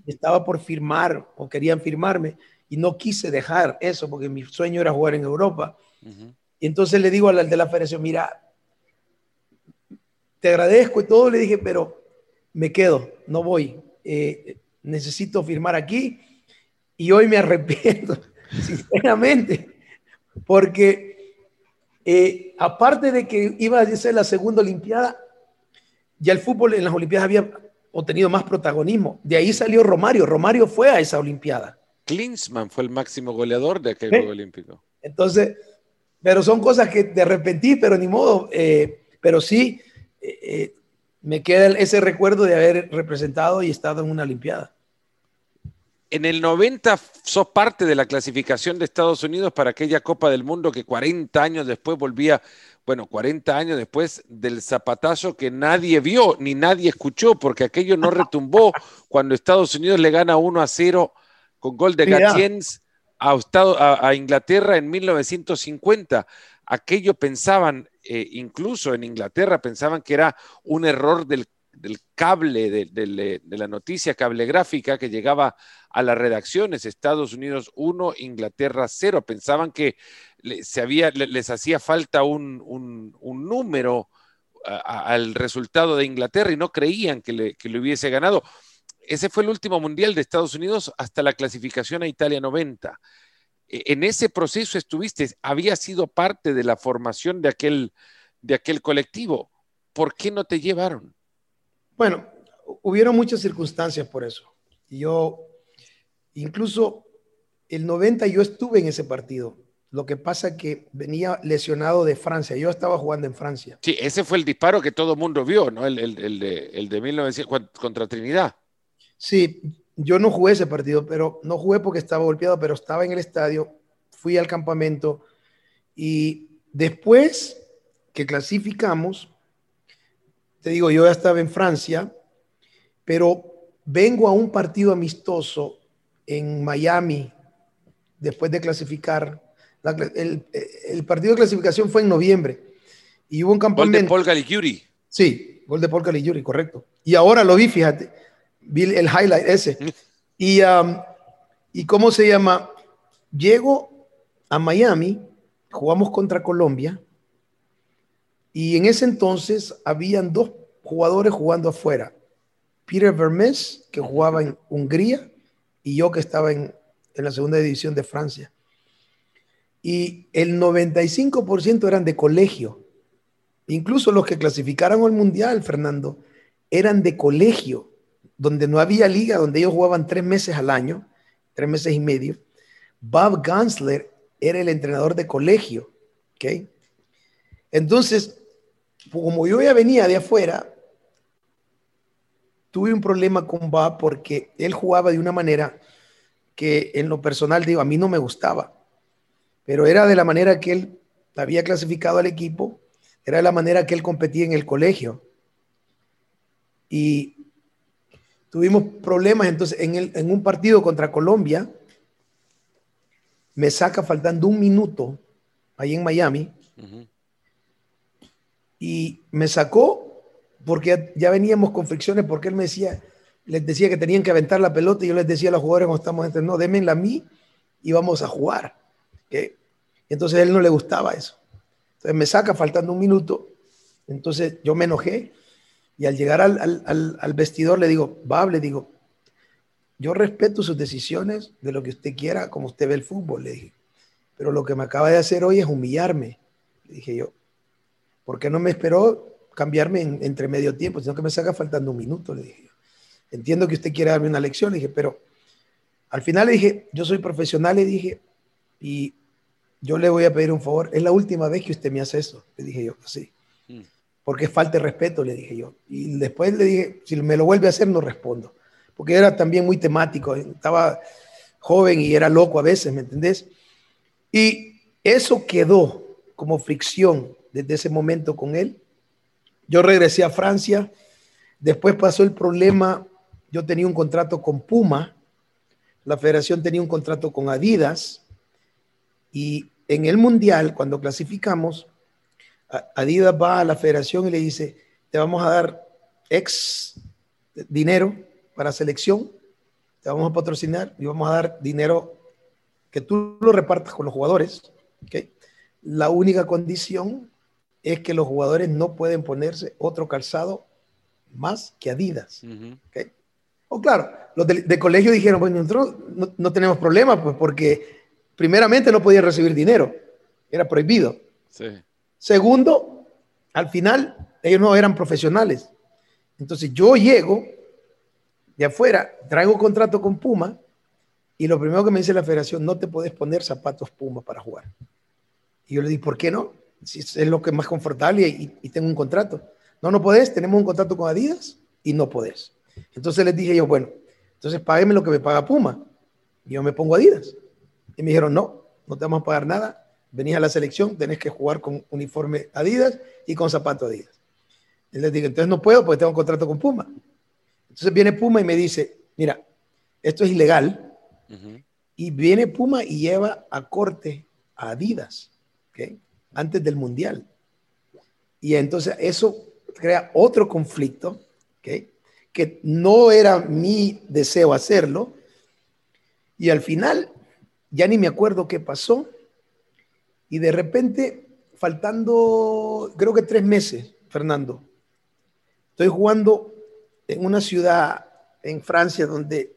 estaba por firmar o querían firmarme y no quise dejar eso porque mi sueño era jugar en Europa. Y entonces le digo al de la federación, mira, te agradezco y todo, le dije, pero me quedo, no voy, eh, necesito firmar aquí y hoy me arrepiento sinceramente, porque eh, aparte de que iba a ser la segunda Olimpiada, ya el fútbol en las Olimpiadas había obtenido más protagonismo. De ahí salió Romario. Romario fue a esa Olimpiada. Klinsmann fue el máximo goleador de aquel Juego Olímpico. Entonces, pero son cosas que de arrepentí, pero ni modo. Eh, pero sí, eh, me queda ese recuerdo de haber representado y estado en una Olimpiada. En el 90 sos parte de la clasificación de Estados Unidos para aquella Copa del Mundo que 40 años después volvía, bueno, 40 años después del zapatazo que nadie vio ni nadie escuchó, porque aquello no retumbó cuando Estados Unidos le gana 1 a 0 con gol de Gatiens a, a, Inglaterra en 1950. Aquello pensaban, eh, incluso en Inglaterra, pensaban que era un error del del cable de, la noticia cable gráfica que llegaba a las redacciones, Estados Unidos 1, Inglaterra 0. Pensaban que se les hacía falta un, número al resultado de Inglaterra y no creían que le hubiese ganado. Ese fue el último mundial de Estados Unidos hasta la clasificación a Italia 90. E, en ese proceso estuviste, había sido parte de la formación de aquel, de aquel colectivo. ¿Por qué no te llevaron? Bueno, hubieron muchas circunstancias por eso. Yo, incluso el 90 yo estuve en ese partido. Lo que pasa que venía lesionado de Francia. Yo estaba jugando en Francia. Sí, ese fue el disparo que todo el mundo vio, ¿no? El, el, de, el de 1900 contra Trinidad. Sí, yo no jugué ese partido, pero no jugué porque estaba golpeado, pero estaba en el estadio, fui al campamento y después que clasificamos, te digo, yo ya estaba en Francia, pero vengo a un partido amistoso en Miami después de clasificar. el, partido de clasificación fue en noviembre y hubo un campamento. Gol de Paul Caligiuri. Sí, gol de Paul Caligiuri, correcto. Y ahora lo vi, fíjate, vi el highlight ese. Mm. Y, um, y cómo se llama, llego a Miami, jugamos contra Colombia y en ese entonces habían dos jugadores jugando afuera. Peter Vermes, que jugaba en Hungría, y yo que estaba en, la segunda división de Francia. Y el 95% eran de colegio. Incluso los que clasificaron al Mundial, Fernando, eran de colegio, donde no había liga, donde ellos jugaban tres meses al año, tres meses y medio. Bob Gansler era el entrenador de colegio. ¿okay? Entonces, como yo ya venía de afuera, tuve un problema con Bob porque él jugaba de una manera que en lo personal, digo, a mí no me gustaba, pero era de la manera que él había clasificado al equipo, era de la manera que él competía en el colegio. Y tuvimos problemas, entonces en, el, en un partido contra Colombia, me saca faltando un minuto ahí en Miami y me sacó porque ya veníamos con fricciones porque él me decía, les decía que tenían que aventar la pelota y yo les decía a los jugadores cuando estamos entre no, démenla a mí y vamos a jugar. ¿okay? Entonces él no le gustaba eso. Entonces me saca faltando un minuto Entonces yo me enojé y al llegar al, vestidor le digo, Bab, le digo, yo respeto sus decisiones de lo que usted quiera, como usted ve el fútbol, le dije. Pero lo que me acaba de hacer hoy es humillarme, le dije yo. ¿Por qué no me esperó cambiarme entre medio tiempo, sino que me saca faltando un minuto? Le dije. Entiendo que usted quiere darme una lección, le dije, pero al final le dije, yo soy profesional, le dije, y yo le voy a pedir un favor. Es la última vez que usted me hace eso, le dije yo, así. Mm. Porque es falta de respeto, le dije yo. Y después le dije, si me lo vuelve a hacer, no respondo porque era también muy temático, estaba joven y era loco a veces, ¿me entendés? Y eso quedó como fricción desde ese momento con él. Yo regresé a Francia, después pasó el problema, yo tenía un contrato con Puma, la federación tenía un contrato con Adidas y en el Mundial, cuando clasificamos, Adidas va a la federación y le dice, te vamos a dar X dinero para selección, te vamos a patrocinar y vamos a dar dinero que tú lo repartas con los jugadores. ¿okay? La única condición es que los jugadores no pueden ponerse otro calzado más que Adidas. O claro, los de, colegio dijeron, bueno, nosotros no, tenemos problema, pues porque primeramente no podían recibir dinero, era prohibido. Segundo, al final ellos no eran profesionales. Entonces yo llego de afuera, traigo contrato con Puma y lo primero que me dice la federación, no te puedes poner zapatos Puma para jugar. Y yo le dije, ¿por qué no? Si es lo que es más confortable y, tengo un contrato. No, no podés, tenemos un contrato con Adidas y no podés. Entonces les dije yo, bueno, entonces págueme lo que me paga Puma. Y yo me pongo Adidas. Y me dijeron, no, no te vamos a pagar nada. Venís a la selección, tenés que jugar con uniforme Adidas y con zapato Adidas. Y les dije, entonces no puedo porque tengo un contrato con Puma. Entonces viene Puma y me dice, mira, esto es ilegal. Y viene Puma y lleva a corte a Adidas, antes del Mundial. Y entonces eso crea otro conflicto, que no era mi deseo hacerlo. Y al final, ya ni me acuerdo qué pasó. Y de repente, faltando, creo que tres meses, Fernando, estoy jugando en una ciudad en Francia donde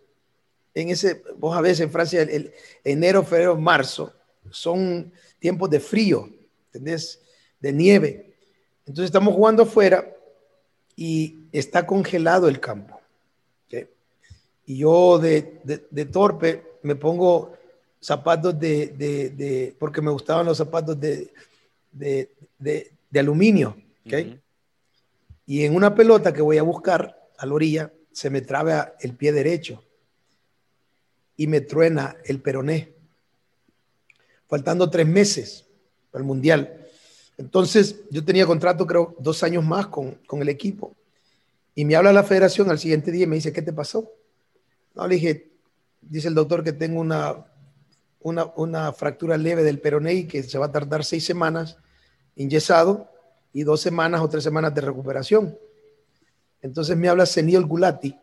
en ese, vos a veces en Francia el, enero, febrero, marzo son tiempos de frío, ¿entendés? De nieve. Entonces estamos jugando afuera y está congelado el campo. Y yo de, de, torpe me pongo zapatos de, de, porque me gustaban los zapatos de, aluminio. Y en una pelota que voy a buscar, a la orilla, se me traba el pie derecho y me truena el peroné. Faltando tres meses el Mundial. Entonces, yo tenía contrato, creo, dos años más con, el equipo. Y me habla la federación al siguiente día y me dice, ¿qué te pasó? No, le dije, dice el doctor que tengo una, una, una fractura leve del peroné y que se va a tardar seis semanas inyesado y dos semanas o tres semanas de recuperación. Entonces me habla Senil Gulati.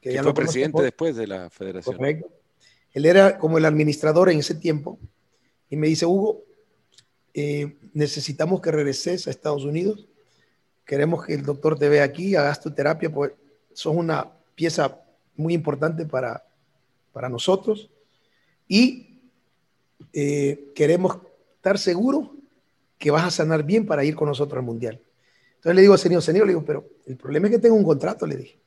Que, ya fue presidente después de la federación. Correcto. Él era como el administrador en ese tiempo y me dice, Hugo, eh, necesitamos que regreses a Estados Unidos. Queremos que el doctor te vea aquí, hagas tu terapia, pues sos una pieza muy importante para, para nosotros. Y eh, queremos estar seguros que vas a sanar bien para ir con nosotros al Mundial. Entonces le digo, señor, señor, le digo, pero el problema es que tengo un contrato, le dije.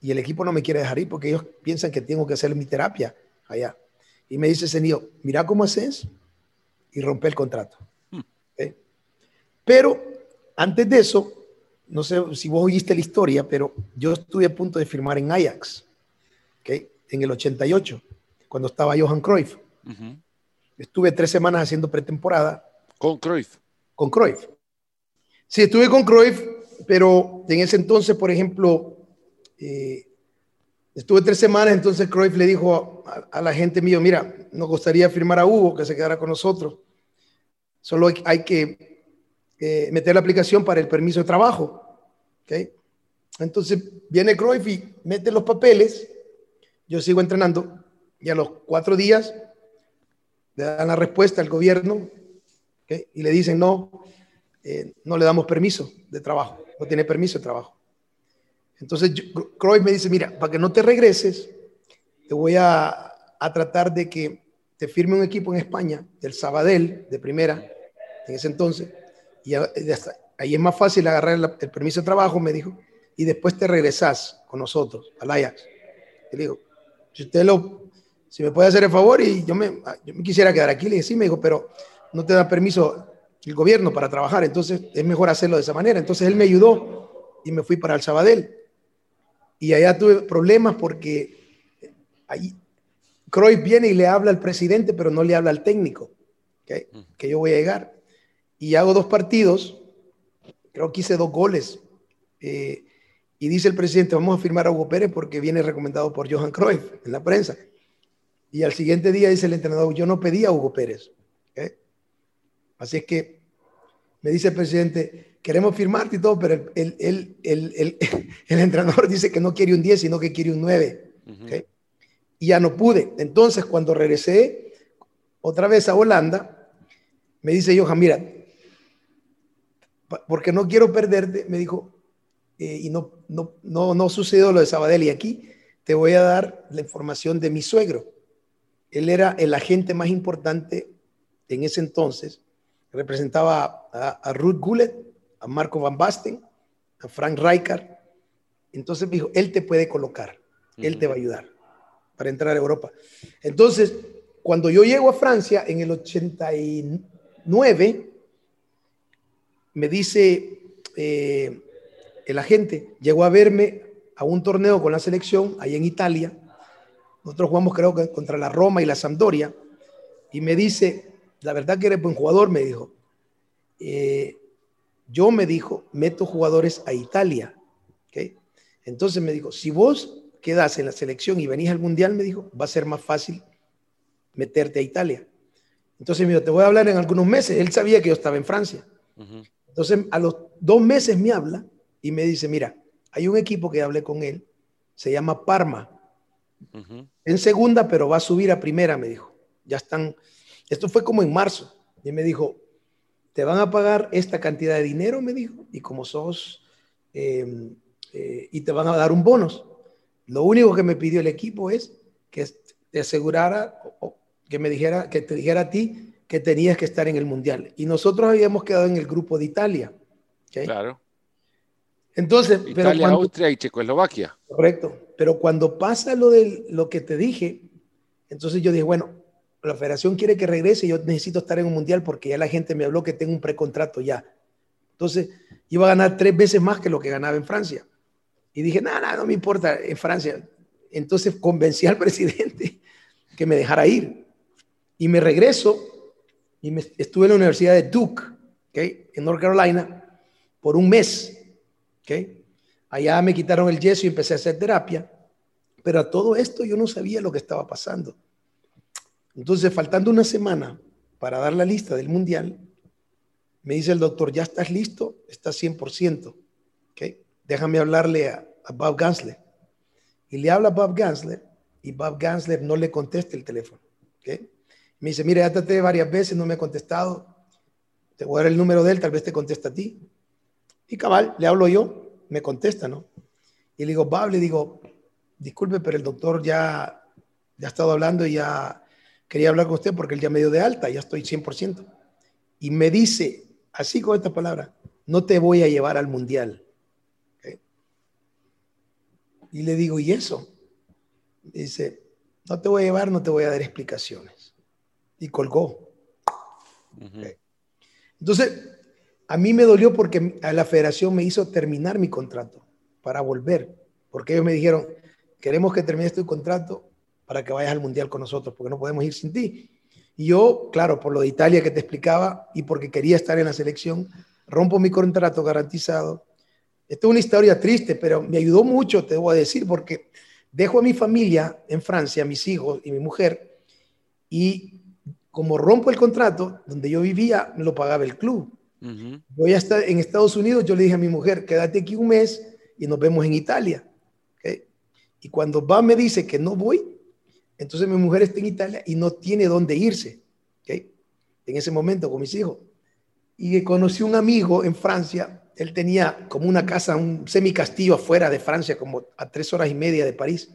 Y el equipo no me quiere dejar ir porque ellos piensan que tengo que hacer mi terapia allá. Y me dice, señor, mira cómo haces y rompe el contrato. Pero antes de eso, no sé si vos oíste la historia, pero yo estuve a punto de firmar en Ajax, ¿okay? en el 88, cuando estaba Johan Cruyff. Estuve tres semanas haciendo pretemporada. Con Cruyff. Con Cruyff. Sí, estuve con Cruyff, pero en ese entonces, por ejemplo, eh, estuve tres semanas, entonces Cruyff le dijo a, la gente mío, mira, nos gustaría firmar a Hugo, que se quedara con nosotros. Solo hay, que eh, meter la aplicación para el permiso de trabajo. ¿okay? Entonces viene Cruyff y mete los papeles, yo sigo entrenando y a los cuatro días le dan la respuesta al gobierno y le dicen, no, eh, no le damos permiso de trabajo, no tiene permiso de trabajo. Entonces, Croy me dice, mira, para que no te regreses, te voy a, a tratar de que te firme un equipo en España, del Sabadell, de primera, en ese entonces, y ahí es más fácil agarrar el, permiso de trabajo, me dijo, y después te regresas con nosotros al Ajax. Le digo, si usted lo, si me puede hacer el favor y yo me, yo me quisiera quedar aquí, le dije, sí, me dijo, pero no te da permiso el gobierno para trabajar, entonces es mejor hacerlo de esa manera. Entonces él me ayudó y me fui para el Sabadell. Y allá tuve problemas porque ahí Cruyff viene y le habla al presidente, pero no le habla al técnico, que yo voy a llegar. Y hago dos partidos, creo que hice dos goles. Eh, y dice el presidente, vamos a firmar a Hugo Pérez porque viene recomendado por Johan Cruyff en la prensa. Y al siguiente día dice el entrenador, yo no pedí a Hugo Pérez. Así es que me dice el presidente, queremos firmarte y todo, pero el, el, el, el entrenador dice que no quiere un 10, sino que quiere un 9 y ya no pude. Entonces, cuando regresé otra vez a Holanda, me dice Johan, mira, porque no quiero perderte, me dijo, eh, y no, no, no, no sucedió lo de Sabadell, y aquí te voy a dar la información de mi suegro. Él era el agente más importante en ese entonces, representaba a, Ruth Gullet, a Marco Van Basten, a Frank Rijkaard. Entonces me dijo, él te puede colocar, él te va a ayudar para entrar a Europa. Entonces, cuando yo llego a Francia en el 89, me dice eh, el agente, llegó a verme a un torneo con la selección ahí en Italia. Nosotros jugamos creo contra la Roma y la Sampdoria. Y me dice, la verdad que eres buen jugador, me dijo. Eh, yo me dijo, meto jugadores a Italia. ¿okay? Entonces me dijo, si vos quedas en la selección y venís al mundial, me dijo, va a ser más fácil meterte a Italia. Entonces me dijo, te voy a hablar en algunos meses. Él sabía que yo estaba en Francia. Entonces a los dos meses me habla y me dice, mira, hay un equipo que hablé con él, se llama Parma. En segunda, pero va a subir a primera, me dijo. Ya están, esto fue como en marzo. Y me dijo, te van a pagar esta cantidad de dinero, me dijo, y como sos, eh, eh, y te van a dar un bonus. Lo único que me pidió el equipo es que te asegurara o que me dijera, que te dijera a ti que tenías que estar en el mundial. Y nosotros habíamos quedado en el grupo de Italia. Claro. Entonces, Italia, Austria y Checoslovaquia. Correcto. Pero cuando pasa lo de lo que te dije, entonces yo dije, bueno, la federación quiere que regrese, yo necesito estar en un mundial porque ya la gente me habló que tengo un precontrato ya. Entonces, iba a ganar tres veces más que lo que ganaba en Francia. Y dije, nada, no, no me importa, en Francia. Entonces convencí al presidente que me dejara ir. Y me regreso y me, estuve en la Universidad de Duke, ¿okay? en North Carolina, por un mes. ¿okay? Allá me quitaron el yeso y empecé a hacer terapia. Pero a todo esto yo no sabía lo que estaba pasando. Entonces, faltando una semana para dar la lista del mundial, me dice el doctor, ya estás listo, estás 100% déjame hablarle a, Bob Gansler. Y le habla a Bob Gansler y Bob Gansler no le contesta el teléfono. Me dice, mira, ya traté varias veces, no me ha contestado. Te voy a dar el número de él, tal vez te contesta a ti. Y cabal, le hablo yo, me contesta, ¿no? Y le digo, Bob, le digo, disculpe, pero el doctor ya, ya ha estado hablando y ya quería hablar con usted porque él ya me dio de alta, ya estoy 100%. Y me dice, así con esta palabra, no te voy a llevar al mundial. Y le digo, ¿y eso? Dice, no te voy a llevar, no te voy a dar explicaciones. Y colgó. Entonces, a mí me dolió porque a la federación me hizo terminar mi contrato para volver. Porque ellos me dijeron, queremos que termines tu contrato para que vayas al mundial con nosotros, porque no podemos ir sin ti. Y yo, claro, por lo de Italia que te explicaba y porque quería estar en la selección, rompo mi contrato garantizado esta es una historia triste, pero me ayudó mucho, te voy a decir, porque dejo a mi familia en Francia, mis hijos y mi mujer, y como rompo el contrato, donde yo vivía, me lo pagaba el club. Voy a estar en Estados Unidos, yo le dije a mi mujer, quédate aquí un mes y nos vemos en Italia. Y cuando va me dice que no voy, entonces mi mujer está en Italia y no tiene dónde irse. En ese momento con mis hijos. y conocí un amigo en Francia. Él tenía como una casa, un semicastillo afuera de Francia, como a tres horas y media de París.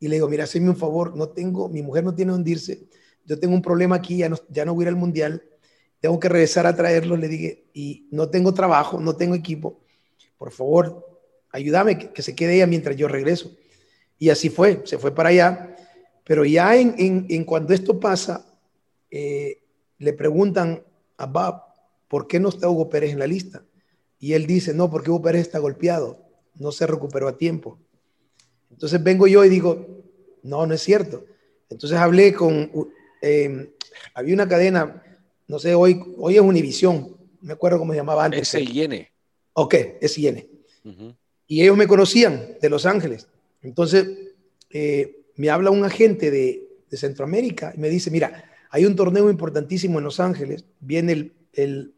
Y le digo, mira, hazme un favor, no tengo, mi mujer no tiene dónde irse, yo tengo un problema aquí, ya no, ya no voy a ir al mundial, tengo que regresar a traerlo, le dije, y no tengo trabajo, no tengo equipo, por favor, ayúdame que, se quede ella mientras yo regreso. Y así fue, se fue para allá, pero ya en, en, cuando esto pasa, eh, le preguntan a Bob, ¿por qué no está Hugo Pérez en la lista? Y él dice, no, porque Hugo Pérez está golpeado, no se recuperó a tiempo. Entonces vengo yo y digo, no, no es cierto. Entonces hablé con, eh, había una cadena, no sé, hoy, hoy es Univisión, me acuerdo cómo se llamaba antes. SIN. Ok, SIN. Uh Y ellos me conocían de Los Ángeles. Entonces eh, me habla un agente de, de Centroamérica y me dice, mira, hay un torneo importantísimo en Los Ángeles, viene el, el,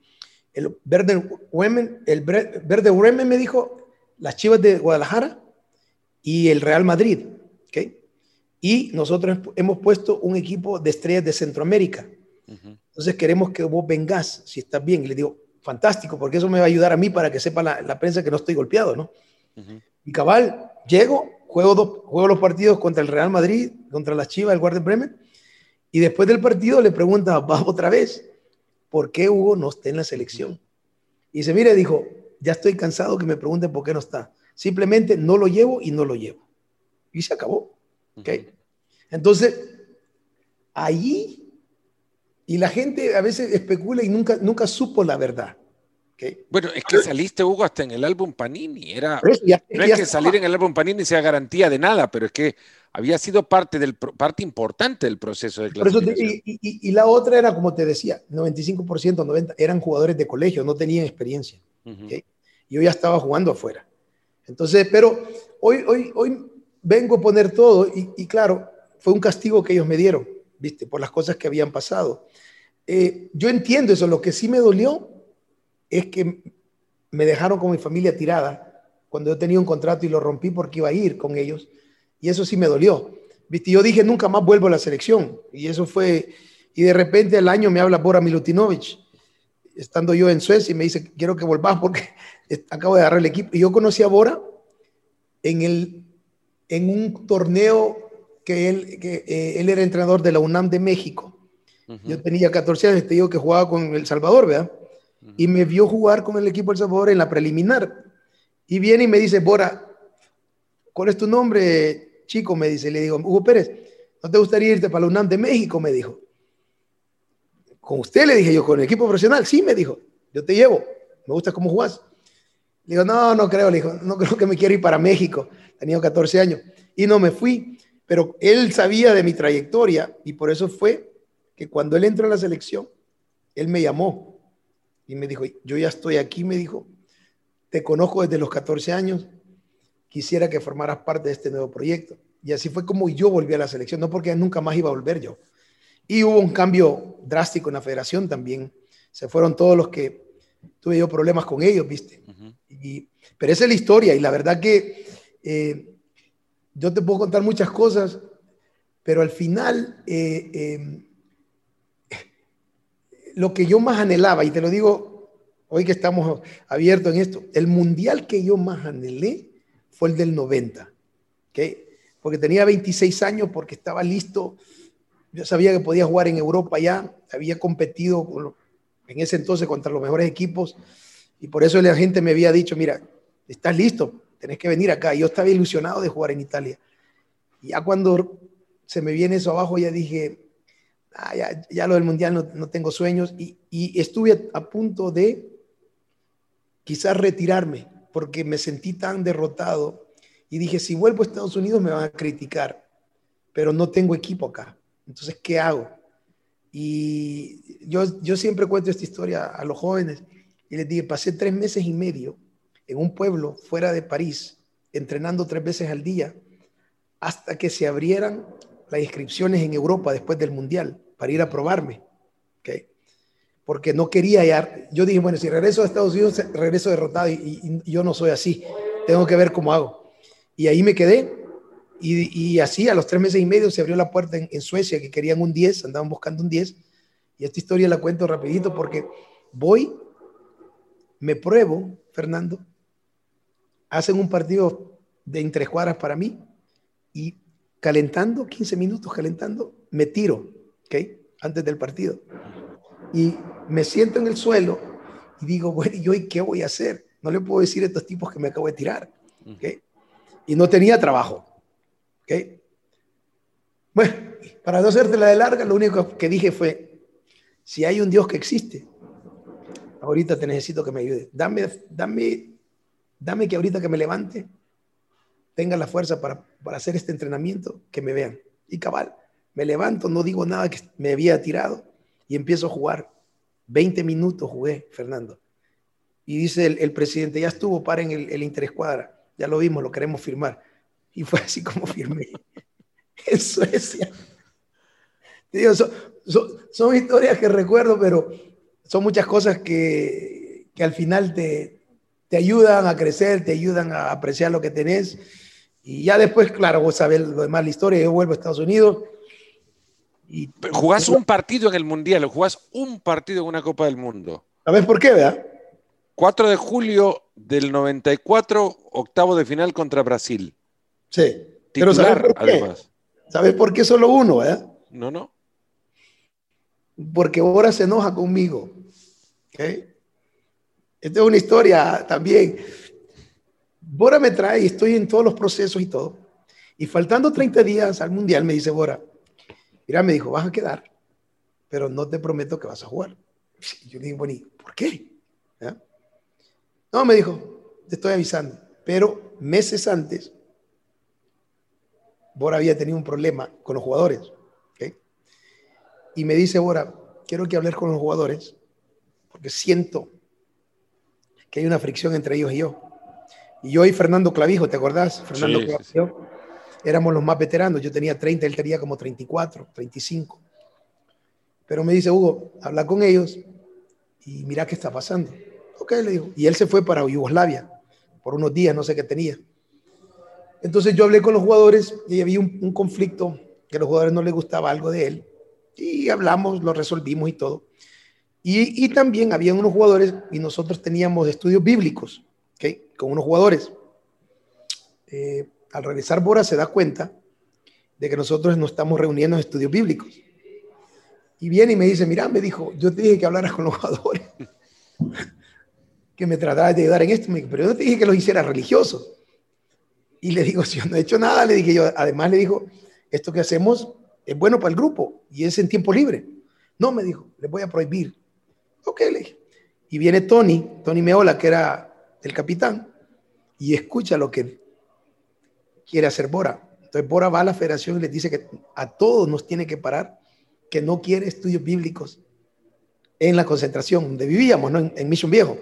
el Verde Women, el Verde Women me dijo, las Chivas de Guadalajara y el Real Madrid, ¿ok? Y nosotros hemos puesto un equipo de estrellas de Centroamérica. Entonces queremos que vos vengas, si estás bien. Y le digo, fantástico, porque eso me va a ayudar a mí para que sepa la, prensa que no estoy golpeado, ¿no? Y cabal, llego, juego, dos, juego los partidos contra el Real Madrid, contra las Chivas, el Guardia Bremen, y después del partido le pregunta a otra vez, ¿por qué Hugo no está en la selección? Y dice, mire, dijo, ya estoy cansado que me pregunten por qué no está. Simplemente no lo llevo y no lo llevo. Y se acabó. ¿Okay? Entonces, ahí, y la gente a veces especula y nunca, nunca supo la verdad. Bueno, es que saliste, Hugo, hasta en el álbum Panini. Era, no es que salir en el álbum Panini sea garantía de nada, pero es que había sido parte, del, parte importante del proceso de clasificación. y, la otra era, como te decía, 95%, 90% eran jugadores de colegio, no tenían experiencia. Yo ya estaba jugando afuera. Entonces, pero hoy, hoy, hoy vengo a poner todo y, claro, fue un castigo que ellos me dieron, ¿viste? Por las cosas que habían pasado. Eh, yo entiendo eso, lo que sí me dolió es que me dejaron con mi familia tirada cuando yo tenía un contrato y lo rompí porque iba a ir con ellos. Y eso sí me dolió. ¿Viste? Yo dije, nunca más vuelvo a la selección. Y eso fue, y de repente al año me habla Bora Milutinovic, estando yo en Suecia, y me dice, quiero que volvás porque acabo de agarrar el equipo. Y yo conocí a Bora en, el, en un torneo que él, que, eh, él era entrenador de la UNAM de México. Yo tenía 14 años, te digo que jugaba con El Salvador, ¿verdad? y me vio jugar con el equipo El Salvador en la preliminar. Y viene y me dice, Bora, ¿cuál es tu nombre, chico? Me dice, le digo, Hugo Pérez, ¿no te gustaría irte para la UNAM de México? Me dijo. Con usted le dije yo, con el equipo profesional, sí, me dijo, yo te llevo, me gusta cómo jugás. Digo, no, no creo, le dijo, no creo que me quiera ir para México, tenía 14 años. Y no me fui, pero él sabía de mi trayectoria y por eso fue que cuando él entró a la selección, él me llamó y me dijo, yo ya estoy aquí, me dijo, te conozco desde los 14 años, quisiera que formaras parte de este nuevo proyecto. Y así fue como yo volví a la selección, no porque nunca más iba a volver yo. Y hubo un cambio drástico en la federación también. Se fueron todos los que tuve yo problemas con ellos, ¿viste? Pero esa es la historia y la verdad que eh, yo te puedo contar muchas cosas, pero al final eh, eh, lo que yo más anhelaba, y te lo digo hoy que estamos abiertos en esto, el mundial que yo más anhelé fue el del 90, ¿okay? porque tenía 26 años, porque estaba listo, yo sabía que podía jugar en Europa ya, había competido en ese entonces contra los mejores equipos, y por eso la gente me había dicho, mira, estás listo, tenés que venir acá. Y yo estaba ilusionado de jugar en Italia. Y ya cuando se me viene eso abajo, ya dije, ah, ya, lo del mundial no, tengo sueños y, estuve a, punto de quizás retirarme porque me sentí tan derrotado y dije, si vuelvo a Estados Unidos me van a criticar, pero no tengo equipo acá. Entonces, ¿qué hago? Y yo, yo siempre cuento esta historia a los jóvenes y les dije, pasé tres meses y medio en un pueblo fuera de París, entrenando tres veces al día, hasta que se abrieran las inscripciones en Europa después del Mundial para ir a probarme. ¿okay? Porque no quería ya. Yo dije, bueno, si regreso a Estados Unidos, regreso derrotado y, yo no soy así. Tengo que ver cómo hago. Y ahí me quedé. Y, así, a los tres meses y medio, se abrió la puerta en, Suecia, que querían un 10, andaban buscando un 10. Y esta historia la cuento rapidito porque voy me pruebo, Fernando, hacen un partido de entre cuadras para mí y calentando, 15 minutos calentando, me tiro, ¿ok? Antes del partido. Y me siento en el suelo y digo, bueno, ¿y hoy qué voy a hacer? No le puedo decir a estos tipos que me acabo de tirar, ¿ok? Y no tenía trabajo, ¿ok? Bueno, para no hacerte la de larga, lo único que dije fue, si hay un Dios que existe, ahorita te necesito que me ayude. Dame, dame, dame que ahorita que me levante, tenga la fuerza para, para hacer este entrenamiento, que me vean. Y cabal, me levanto, no digo nada que me había tirado y empiezo a jugar. 20 minutos jugué, Fernando. Y dice el, presidente, ya estuvo, paren el, el interescuadra, ya lo vimos, lo queremos firmar. Y fue así como firmé en Suecia. son, son, historias que recuerdo, pero son muchas cosas que, que al final te, te ayudan a crecer, te ayudan a apreciar lo que tenés. Y ya después, claro, vos sabés lo demás la historia, yo vuelvo a Estados Unidos. Y, jugás un partido en el Mundial, jugás un partido en una Copa del Mundo. ¿Sabes por qué, verdad? 4 de julio del 94, octavo de final contra Brasil. Sí. Titular, ¿sabes por qué? además. ¿Sabes por qué solo uno, verdad? No, no. Porque ahora se enoja conmigo. ¿Okay? Esta es una historia también. Bora me trae y estoy en todos los procesos y todo. Y faltando 30 días al mundial, me dice Bora, mira, me dijo, vas a quedar, pero no te prometo que vas a jugar. yo le digo, bueno, ¿por qué? No, me dijo, te estoy avisando. Pero meses antes, Bora había tenido un problema con los jugadores. Y me dice, Bora, quiero que hables con los jugadores, porque siento que hay una fricción entre ellos y yo. Y yo y Fernando Clavijo, ¿te acordás? Fernando Clavijo, éramos los más veteranos. Yo tenía 30, él tenía como 34, 35. Pero me dice, Hugo, habla con ellos y mira qué está pasando. Ok, le digo. Y él se fue para Yugoslavia por unos días, no sé qué tenía. Entonces yo hablé con los jugadores y había un, un conflicto que a los jugadores no les gustaba algo de él. Y hablamos, lo resolvimos y todo. Y, y también había unos jugadores y nosotros teníamos estudios bíblicos con unos jugadores. Eh, al regresar Bora se da cuenta de que nosotros nos estamos reuniendo en estudios bíblicos. Y viene y me dice, mira, me dijo, yo te dije que hablaras con los jugadores, que me trataras de ayudar en esto, pero yo no te dije que los hicieras religiosos. Y le digo, si yo no he hecho nada, le dije yo, además le dijo, esto que hacemos es bueno para el grupo y es en tiempo libre. No, me dijo, le voy a prohibir. Ok, le dije. Y viene Tony, Tony Meola, que era el capitán, y escucha lo que quiere hacer Bora. Entonces Bora va a la federación y le dice que a todos nos tiene que parar, que no quiere estudios bíblicos en la concentración donde vivíamos, ¿no? en, Mission Viejo.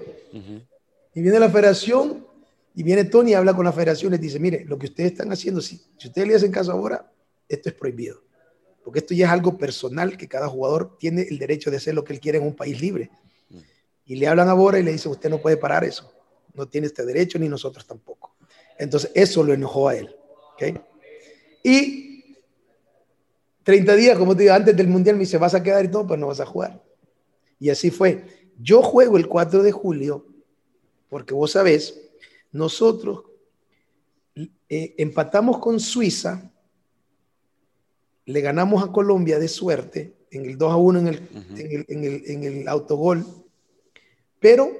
Y viene la federación y viene Tony y habla con la federación y le dice, mire, lo que ustedes están haciendo, si, si ustedes le hacen caso ahora, esto es prohibido. Porque esto ya es algo personal que cada jugador tiene el derecho de hacer lo que él quiere en un país libre. Y le hablan a Bora y le dicen, usted no puede parar eso no tiene este derecho ni nosotros tampoco. Entonces, eso lo enojó a él. Y 30 días, como te digo, antes del Mundial me dice, vas a quedar y todo, pues no vas a jugar. Y así fue. Yo juego el 4 de julio, porque vos sabés, nosotros eh, empatamos con Suiza, le ganamos a Colombia de suerte en el 2 a 1 en el, en el, en el autogol, pero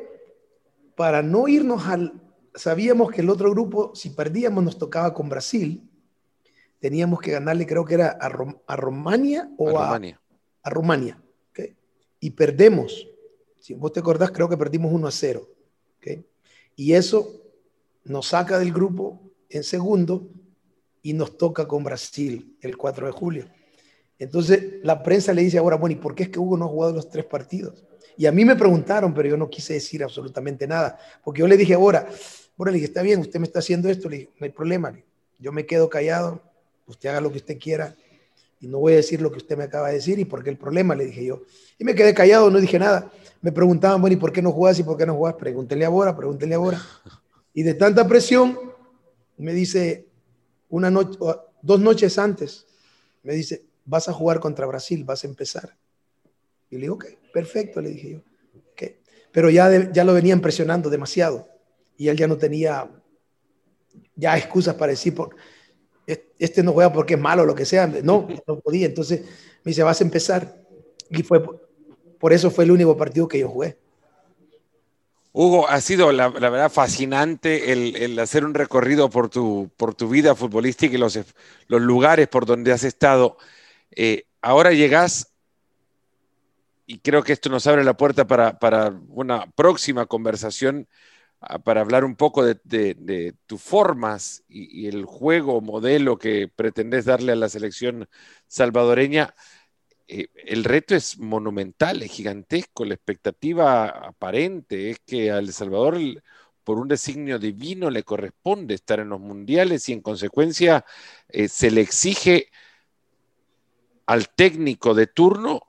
para no irnos al... Sabíamos que el otro grupo, si perdíamos, nos tocaba con Brasil. Teníamos que ganarle, creo que era a, Romania o a, Rumania. A, Rumania Y perdemos. Si vos te acordás, creo que perdimos 1 a 0. Y eso nos saca del grupo en segundo y nos toca con Brasil el 4 de julio. Entonces la prensa le dice ahora, bueno, ¿y por qué es que Hugo no ha jugado los tres partidos? Y a mí me preguntaron, pero yo no quise decir absolutamente nada, porque yo le dije ahora, bueno, le dije, está bien, usted me está haciendo esto, le no hay problema, yo me quedo callado, usted haga lo que usted quiera y no voy a decir lo que usted me acaba de decir y por qué el problema, le dije yo. Y me quedé callado, no dije nada. Me preguntaban, bueno, ¿y por qué no jugás y por qué no jugás? Pregúntele ahora, pregúntele ahora. Y de tanta presión, me dice, una noche, dos noches antes, me dice, vas a jugar contra Brasil, vas a empezar. Y le digo, ok, perfecto, le dije yo. pero ya, ya lo venían presionando demasiado y él ya no tenía ya excusas para decir, por, este no juega porque es malo o lo que sea, no, no podía, entonces me dice, vas a empezar y fue por eso fue el único partido que yo jugué. Hugo, ha sido la, verdad fascinante el, hacer un recorrido por tu, por tu vida futbolística y los, los lugares por donde has estado. Eh, ahora llegas, y creo que esto nos abre la puerta para, una próxima conversación, ah, para hablar un poco de, tus formas y, el juego modelo que pretendes darle a la selección salvadoreña. Eh, el reto es monumental, es gigantesco. La expectativa aparente es que a El Salvador, por un designio divino, le corresponde estar en los mundiales y en consecuencia eh, se le exige al técnico de turno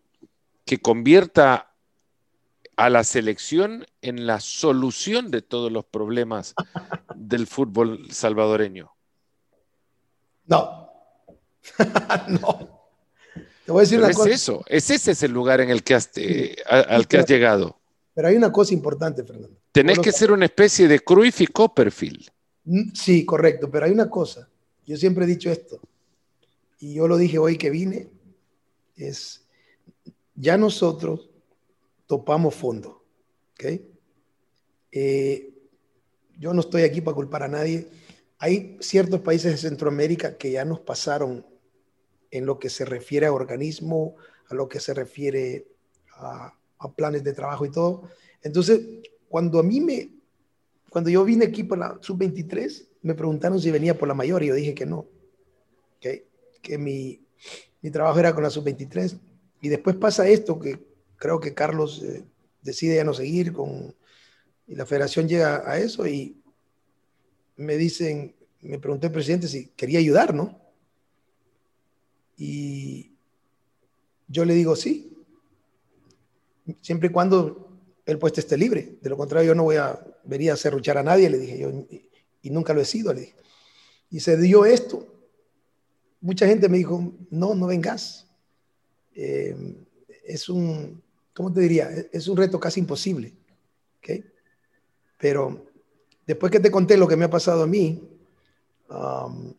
que convierta a la selección en la solución de todos los problemas del fútbol salvadoreño. No, no voy a decir es eso, es ese es el lugar en el que has, eh, al que has llegado. Pero hay una cosa importante, Fernando. Tenés que ser una especie de Cruyff y Copperfield. Mm, sí, correcto, pero hay una cosa. Yo siempre he dicho esto, y yo lo dije hoy que vine, es, ya nosotros topamos fondo, ¿ok? Eh, yo no estoy aquí para culpar a nadie. Hay ciertos países de Centroamérica que ya nos pasaron en lo que se refiere a organismo, a lo que se refiere a, planes de trabajo y todo. Entonces, cuando a mí me, cuando yo vine aquí por la sub-23, me preguntaron si venía por la mayor y yo dije que no, que, que mi, mi trabajo era con la sub-23. Y después pasa esto, que creo que Carlos eh, decide ya no seguir con, y la federación llega a eso y me dicen, me pregunté el presidente si quería ayudar, ¿no? Y yo le digo, sí, siempre y cuando el puesto esté libre. De lo contrario, yo no voy a venir a hacer luchar a nadie, le dije yo, y, nunca lo he sido, le dije. Y se dio esto. Mucha gente me dijo, no, no vengas. Eh, es un, ¿cómo te diría? Es un reto casi imposible. ¿okay? Pero después que te conté lo que me ha pasado a mí, um,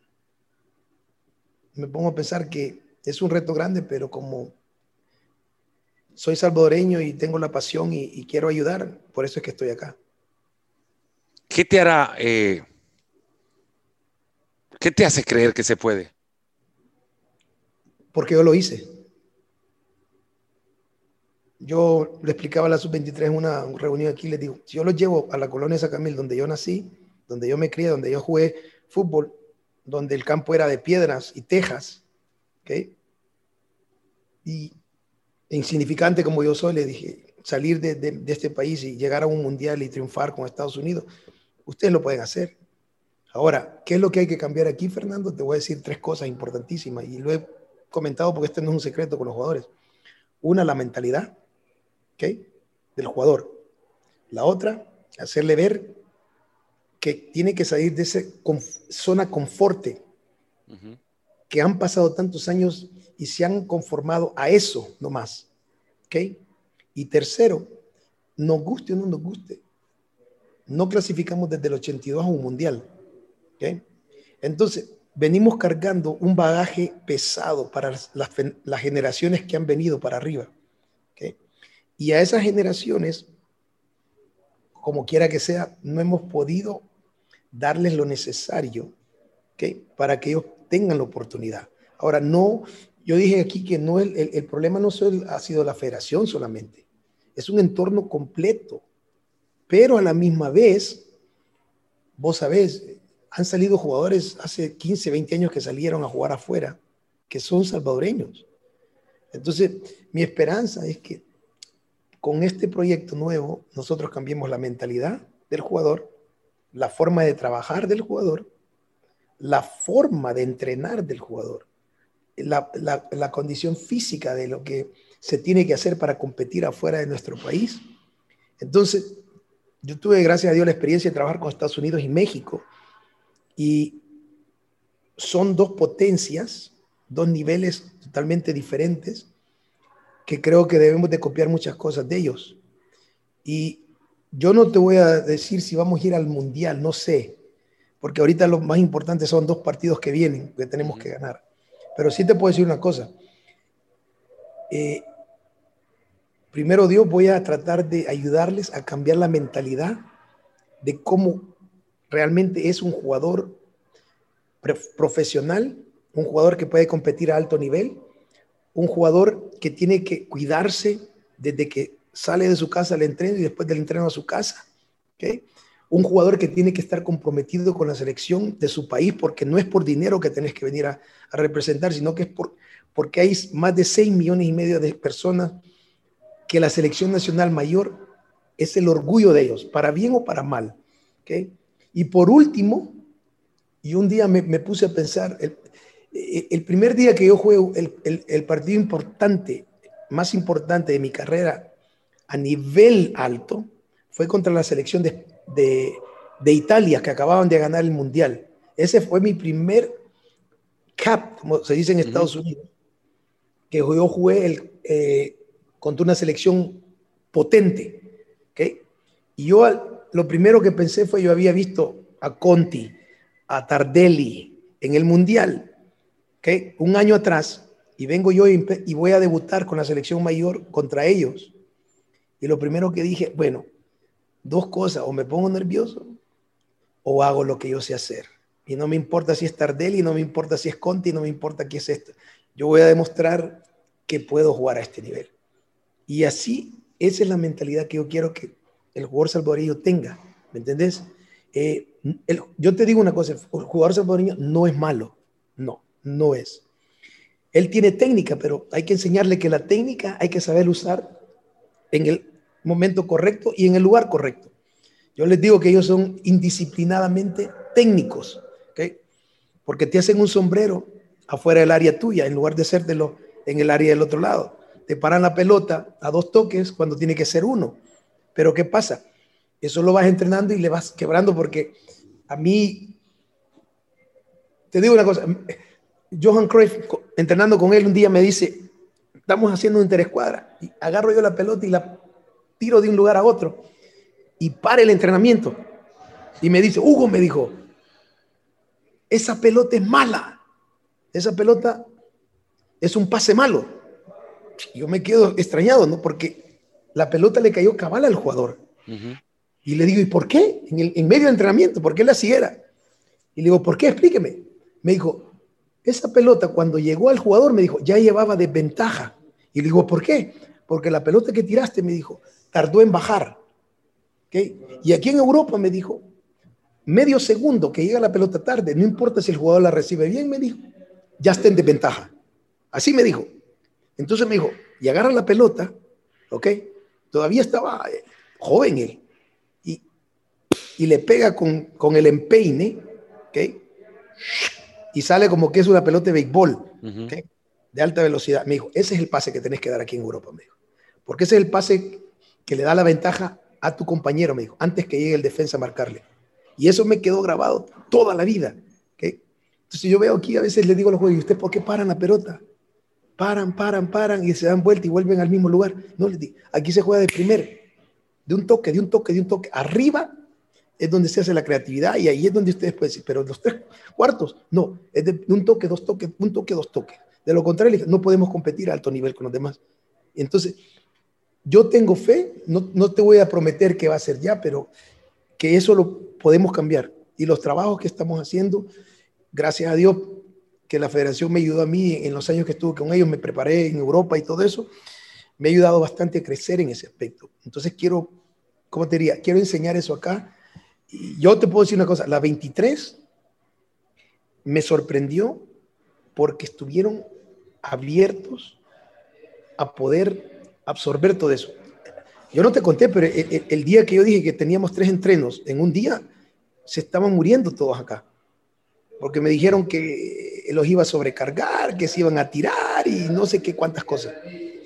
me pongo a pensar que es un reto grande, pero como soy salvadoreño y tengo la pasión y, quiero ayudar, por eso es que estoy acá. ¿Qué te hará, eh, qué te hace creer que se puede? Porque yo lo hice. Yo le explicaba a la sub-23 en una reunión aquí, les digo, si yo los llevo a la colonia de Sacamil, donde yo nací, donde yo me crié, donde yo jugué fútbol, donde el campo era de piedras y tejas, ¿ok? Y insignificante como yo soy, le dije, salir de, este país y llegar a un mundial y triunfar con Estados Unidos, ustedes lo pueden hacer. Ahora, ¿qué es lo que hay que cambiar aquí, Fernando? Te voy a decir tres cosas importantísimas y lo he comentado porque este no es un secreto con los jugadores. Una, la mentalidad, ¿ok? Del jugador. La otra, hacerle ver que tiene que salir de esa zona conforte, que han pasado tantos años y se han conformado a eso no más. ¿Ok? Y tercero, nos guste o no nos guste, no clasificamos desde el 82 a un mundial. ¿Ok? Entonces, venimos cargando un bagaje pesado para las, las generaciones que han venido para arriba. ¿Ok? Y a esas generaciones, como quiera que sea, no hemos podido darles lo necesario ¿okay? para que ellos tengan la oportunidad. Ahora, no, yo dije aquí que no el, el, problema no ha sido la federación solamente, es un entorno completo, pero a la misma vez, vos sabés, han salido jugadores hace 15, 20 años que salieron a jugar afuera, que son salvadoreños. Entonces, mi esperanza es que con este proyecto nuevo nosotros cambiemos la mentalidad del jugador la forma de trabajar del jugador, la forma de entrenar del jugador, la, condición física de lo que se tiene que hacer para competir afuera de nuestro país. Entonces, yo tuve, gracias a Dios, la experiencia de trabajar con Estados Unidos y México. Y son dos potencias, dos niveles totalmente diferentes, que creo que debemos de copiar muchas cosas de ellos. Y yo no te voy a decir si vamos a ir al mundial, no sé, porque ahorita lo más importante son dos partidos que vienen, que tenemos que ganar. Pero sí te puedo decir una cosa. Eh, primero Dios, voy a tratar de ayudarles a cambiar la mentalidad de cómo realmente es un jugador profesional, un jugador que puede competir a alto nivel, un jugador que tiene que cuidarse desde que sale de su casa al entreno y después del entreno a su casa. Un jugador que tiene que estar comprometido con la selección de su país porque no es por dinero que tenés que venir a, representar, sino que es por, porque hay más de 6 millones y medio de personas que la selección nacional mayor es el orgullo de ellos, para bien o para mal. Y por último, y un día me, puse a pensar, el, primer día que yo juego el, partido importante, más importante de mi carrera a nivel alto, fue contra la selección de, de, Italia, que acababan de ganar el Mundial. Ese fue mi primer cap, como se dice en Estados Unidos, que yo jugué el, eh, contra una selección potente. Y yo lo primero que pensé fue, yo había visto a Conti, a Tardelli en el Mundial, ¿okay? un año atrás, y vengo yo y, y voy a debutar con la selección mayor contra ellos. Y lo primero que dije, bueno, dos cosas, o me pongo nervioso o hago lo que yo sé hacer. Y no me importa si es Tardelli, no me importa si es Conti, no me importa qué es esto. Yo voy a demostrar que puedo jugar a este nivel. Y así, esa es la mentalidad que yo quiero que el jugador salvadoreño tenga. ¿Me entendés? Eh, yo te digo una cosa, el jugador salvadoreño no es malo, no, no es. Él tiene técnica, pero hay que enseñarle que la técnica hay que saber usar en el momento correcto y en el lugar correcto. Yo les digo que ellos son indisciplinadamente técnicos, porque te hacen un sombrero afuera del área tuya en lugar de hacértelo en el área del otro lado. Te paran la pelota a dos toques cuando tiene que ser uno. Pero ¿qué pasa? Eso lo vas entrenando y le vas quebrando porque a mí, te digo una cosa, Johan Cruyff, entrenando con él un día me dice, estamos haciendo un interescuadra y agarro yo la pelota y la tiro de un lugar a otro y para el entrenamiento. Y me dice, Hugo me dijo, esa pelota es mala, esa pelota es un pase malo. Yo me quedo extrañado, ¿no? Porque la pelota le cayó cabal al jugador. Y le digo, ¿y por qué? En, el, en medio de entrenamiento, ¿por qué la siguiera? Y le digo, ¿por qué? Explíqueme. Me dijo, esa pelota cuando llegó al jugador, me dijo, ya llevaba desventaja. Y le digo, ¿por qué? Porque la pelota que tiraste, me dijo, tardó en bajar. Y aquí en Europa me dijo, medio segundo que llega la pelota tarde, no importa si el jugador la recibe bien, me dijo, ya está en desventaja. Así me dijo. Entonces me dijo, y agarra la pelota, ¿ok? Todavía estaba eh, joven él y le pega con, con el empeine, ¿ok? Y sale como que es una pelota de béisbol, De alta velocidad. Me dijo, ese es el pase que tenés que dar aquí en Europa, me dijo. Porque ese es el pase que le da la ventaja a tu compañero, me dijo, antes que llegue el defensa a marcarle. Y eso me quedó grabado toda la vida. ¿okay? Entonces yo veo aquí, a veces le digo a los jugadores, ¿y usted por qué paran la pelota? Paran, paran, paran y se dan vuelta y vuelven al mismo lugar. No les digo, aquí se juega de primer, de un toque, de un toque, de un toque. Arriba es donde se hace la creatividad y ahí es donde ustedes pueden decir, pero los tres cuartos, no, es de un toque, dos toques, un toque, dos toques. De lo contrario, no podemos competir a alto nivel con los demás. Entonces, yo tengo fe, no, no te voy a prometer que va a ser ya, pero que eso lo podemos cambiar. Y los trabajos que estamos haciendo, gracias a Dios que la federación me ayudó a mí en los años que estuve con ellos, me preparé en Europa y todo eso, me ha ayudado bastante a crecer en ese aspecto. Entonces quiero, ¿cómo te diría? Quiero enseñar eso acá yo te puedo decir una cosa, la 23 me sorprendió porque estuvieron abiertos a poder absorber todo eso. Yo no te conté, pero el, día que yo dije que teníamos tres entrenos, en un día se estaban muriendo todos acá, porque me dijeron que los iba a sobrecargar, que se iban a tirar y no sé qué cuántas cosas.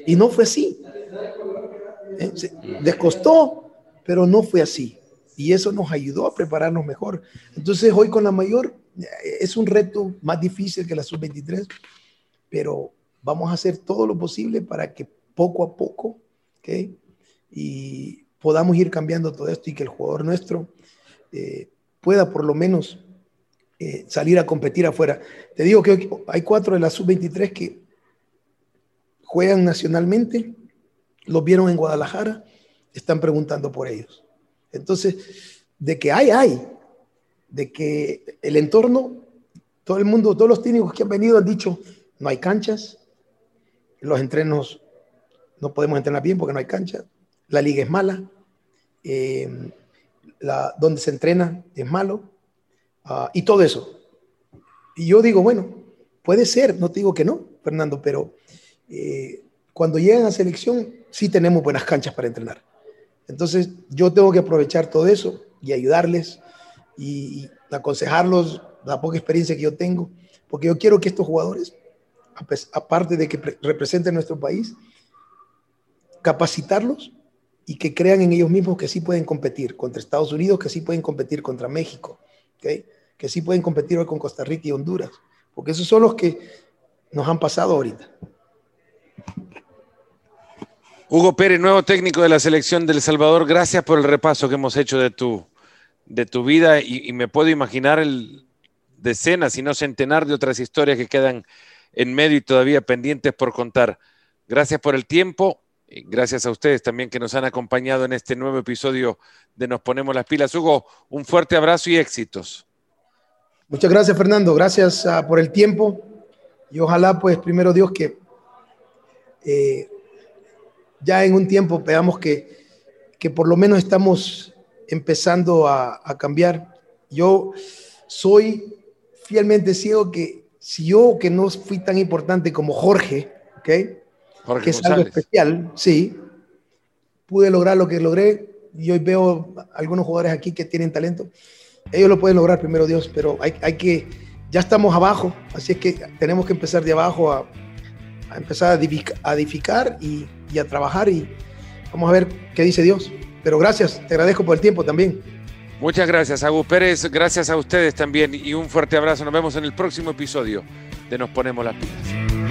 Y no fue así. ¿Eh? Les costó, pero no fue así y eso nos ayudó a prepararnos mejor. Entonces hoy con la mayor es un reto más difícil que la sub-23, pero vamos a hacer todo lo posible para que poco a poco, ¿okay? y podamos ir cambiando todo esto y que el jugador nuestro eh, pueda por lo menos eh, salir a competir afuera. Te digo que hay cuatro de la sub-23 que juegan nacionalmente, los vieron en Guadalajara, están preguntando por ellos. Entonces, de que hay, hay, de que el entorno, todo el mundo, todos los técnicos que han venido han dicho, no hay canchas, los entrenos no podemos entrenar bien porque no hay cancha, la liga es mala, eh, la, donde se entrena es malo, uh, y todo eso. Y yo digo, bueno, puede ser, no te digo que no, Fernando, pero eh, cuando llegan a selección sí tenemos buenas canchas para entrenar. Entonces yo tengo que aprovechar todo eso y ayudarles y, aconsejarlos la poca experiencia que yo tengo, porque yo quiero que estos jugadores, aparte de que representen nuestro país, capacitarlos y que crean en ellos mismos que sí pueden competir contra Estados Unidos, que sí pueden competir contra México, que sí pueden competir con Costa Rica y Honduras, porque esos son los que nos han pasado ahorita. Hugo Pérez, nuevo técnico de la selección del Salvador, gracias por el repaso que hemos hecho de tu, de tu vida y, me puedo imaginar el, decenas, y no centenar de otras historias que quedan en medio y todavía pendientes por contar. Gracias por el tiempo, gracias a ustedes también que nos han acompañado en este nuevo episodio de Nos Ponemos las Pilas. Hugo, un fuerte abrazo y éxitos. Muchas gracias, Fernando. Gracias uh, por el tiempo y ojalá, pues, primero Dios, que eh, ya en un tiempo veamos que, que por lo menos estamos empezando a, a, cambiar. Yo soy fielmente ciego que si yo, que no fui tan importante como Jorge, ¿ok? Jorge que es algo especial, sí, pude lograr lo que logré y hoy veo algunos jugadores aquí que tienen talento. Ellos lo pueden lograr, primero Dios, pero hay, hay que, ya estamos abajo, así es que tenemos que empezar de abajo a, a empezar a edificar, y, y, a trabajar y vamos a ver qué dice Dios. Pero gracias, te agradezco por el tiempo también. Muchas gracias, Agus Pérez. Gracias a ustedes también y un fuerte abrazo. Nos vemos en el próximo episodio de Nos Ponemos las Pilas.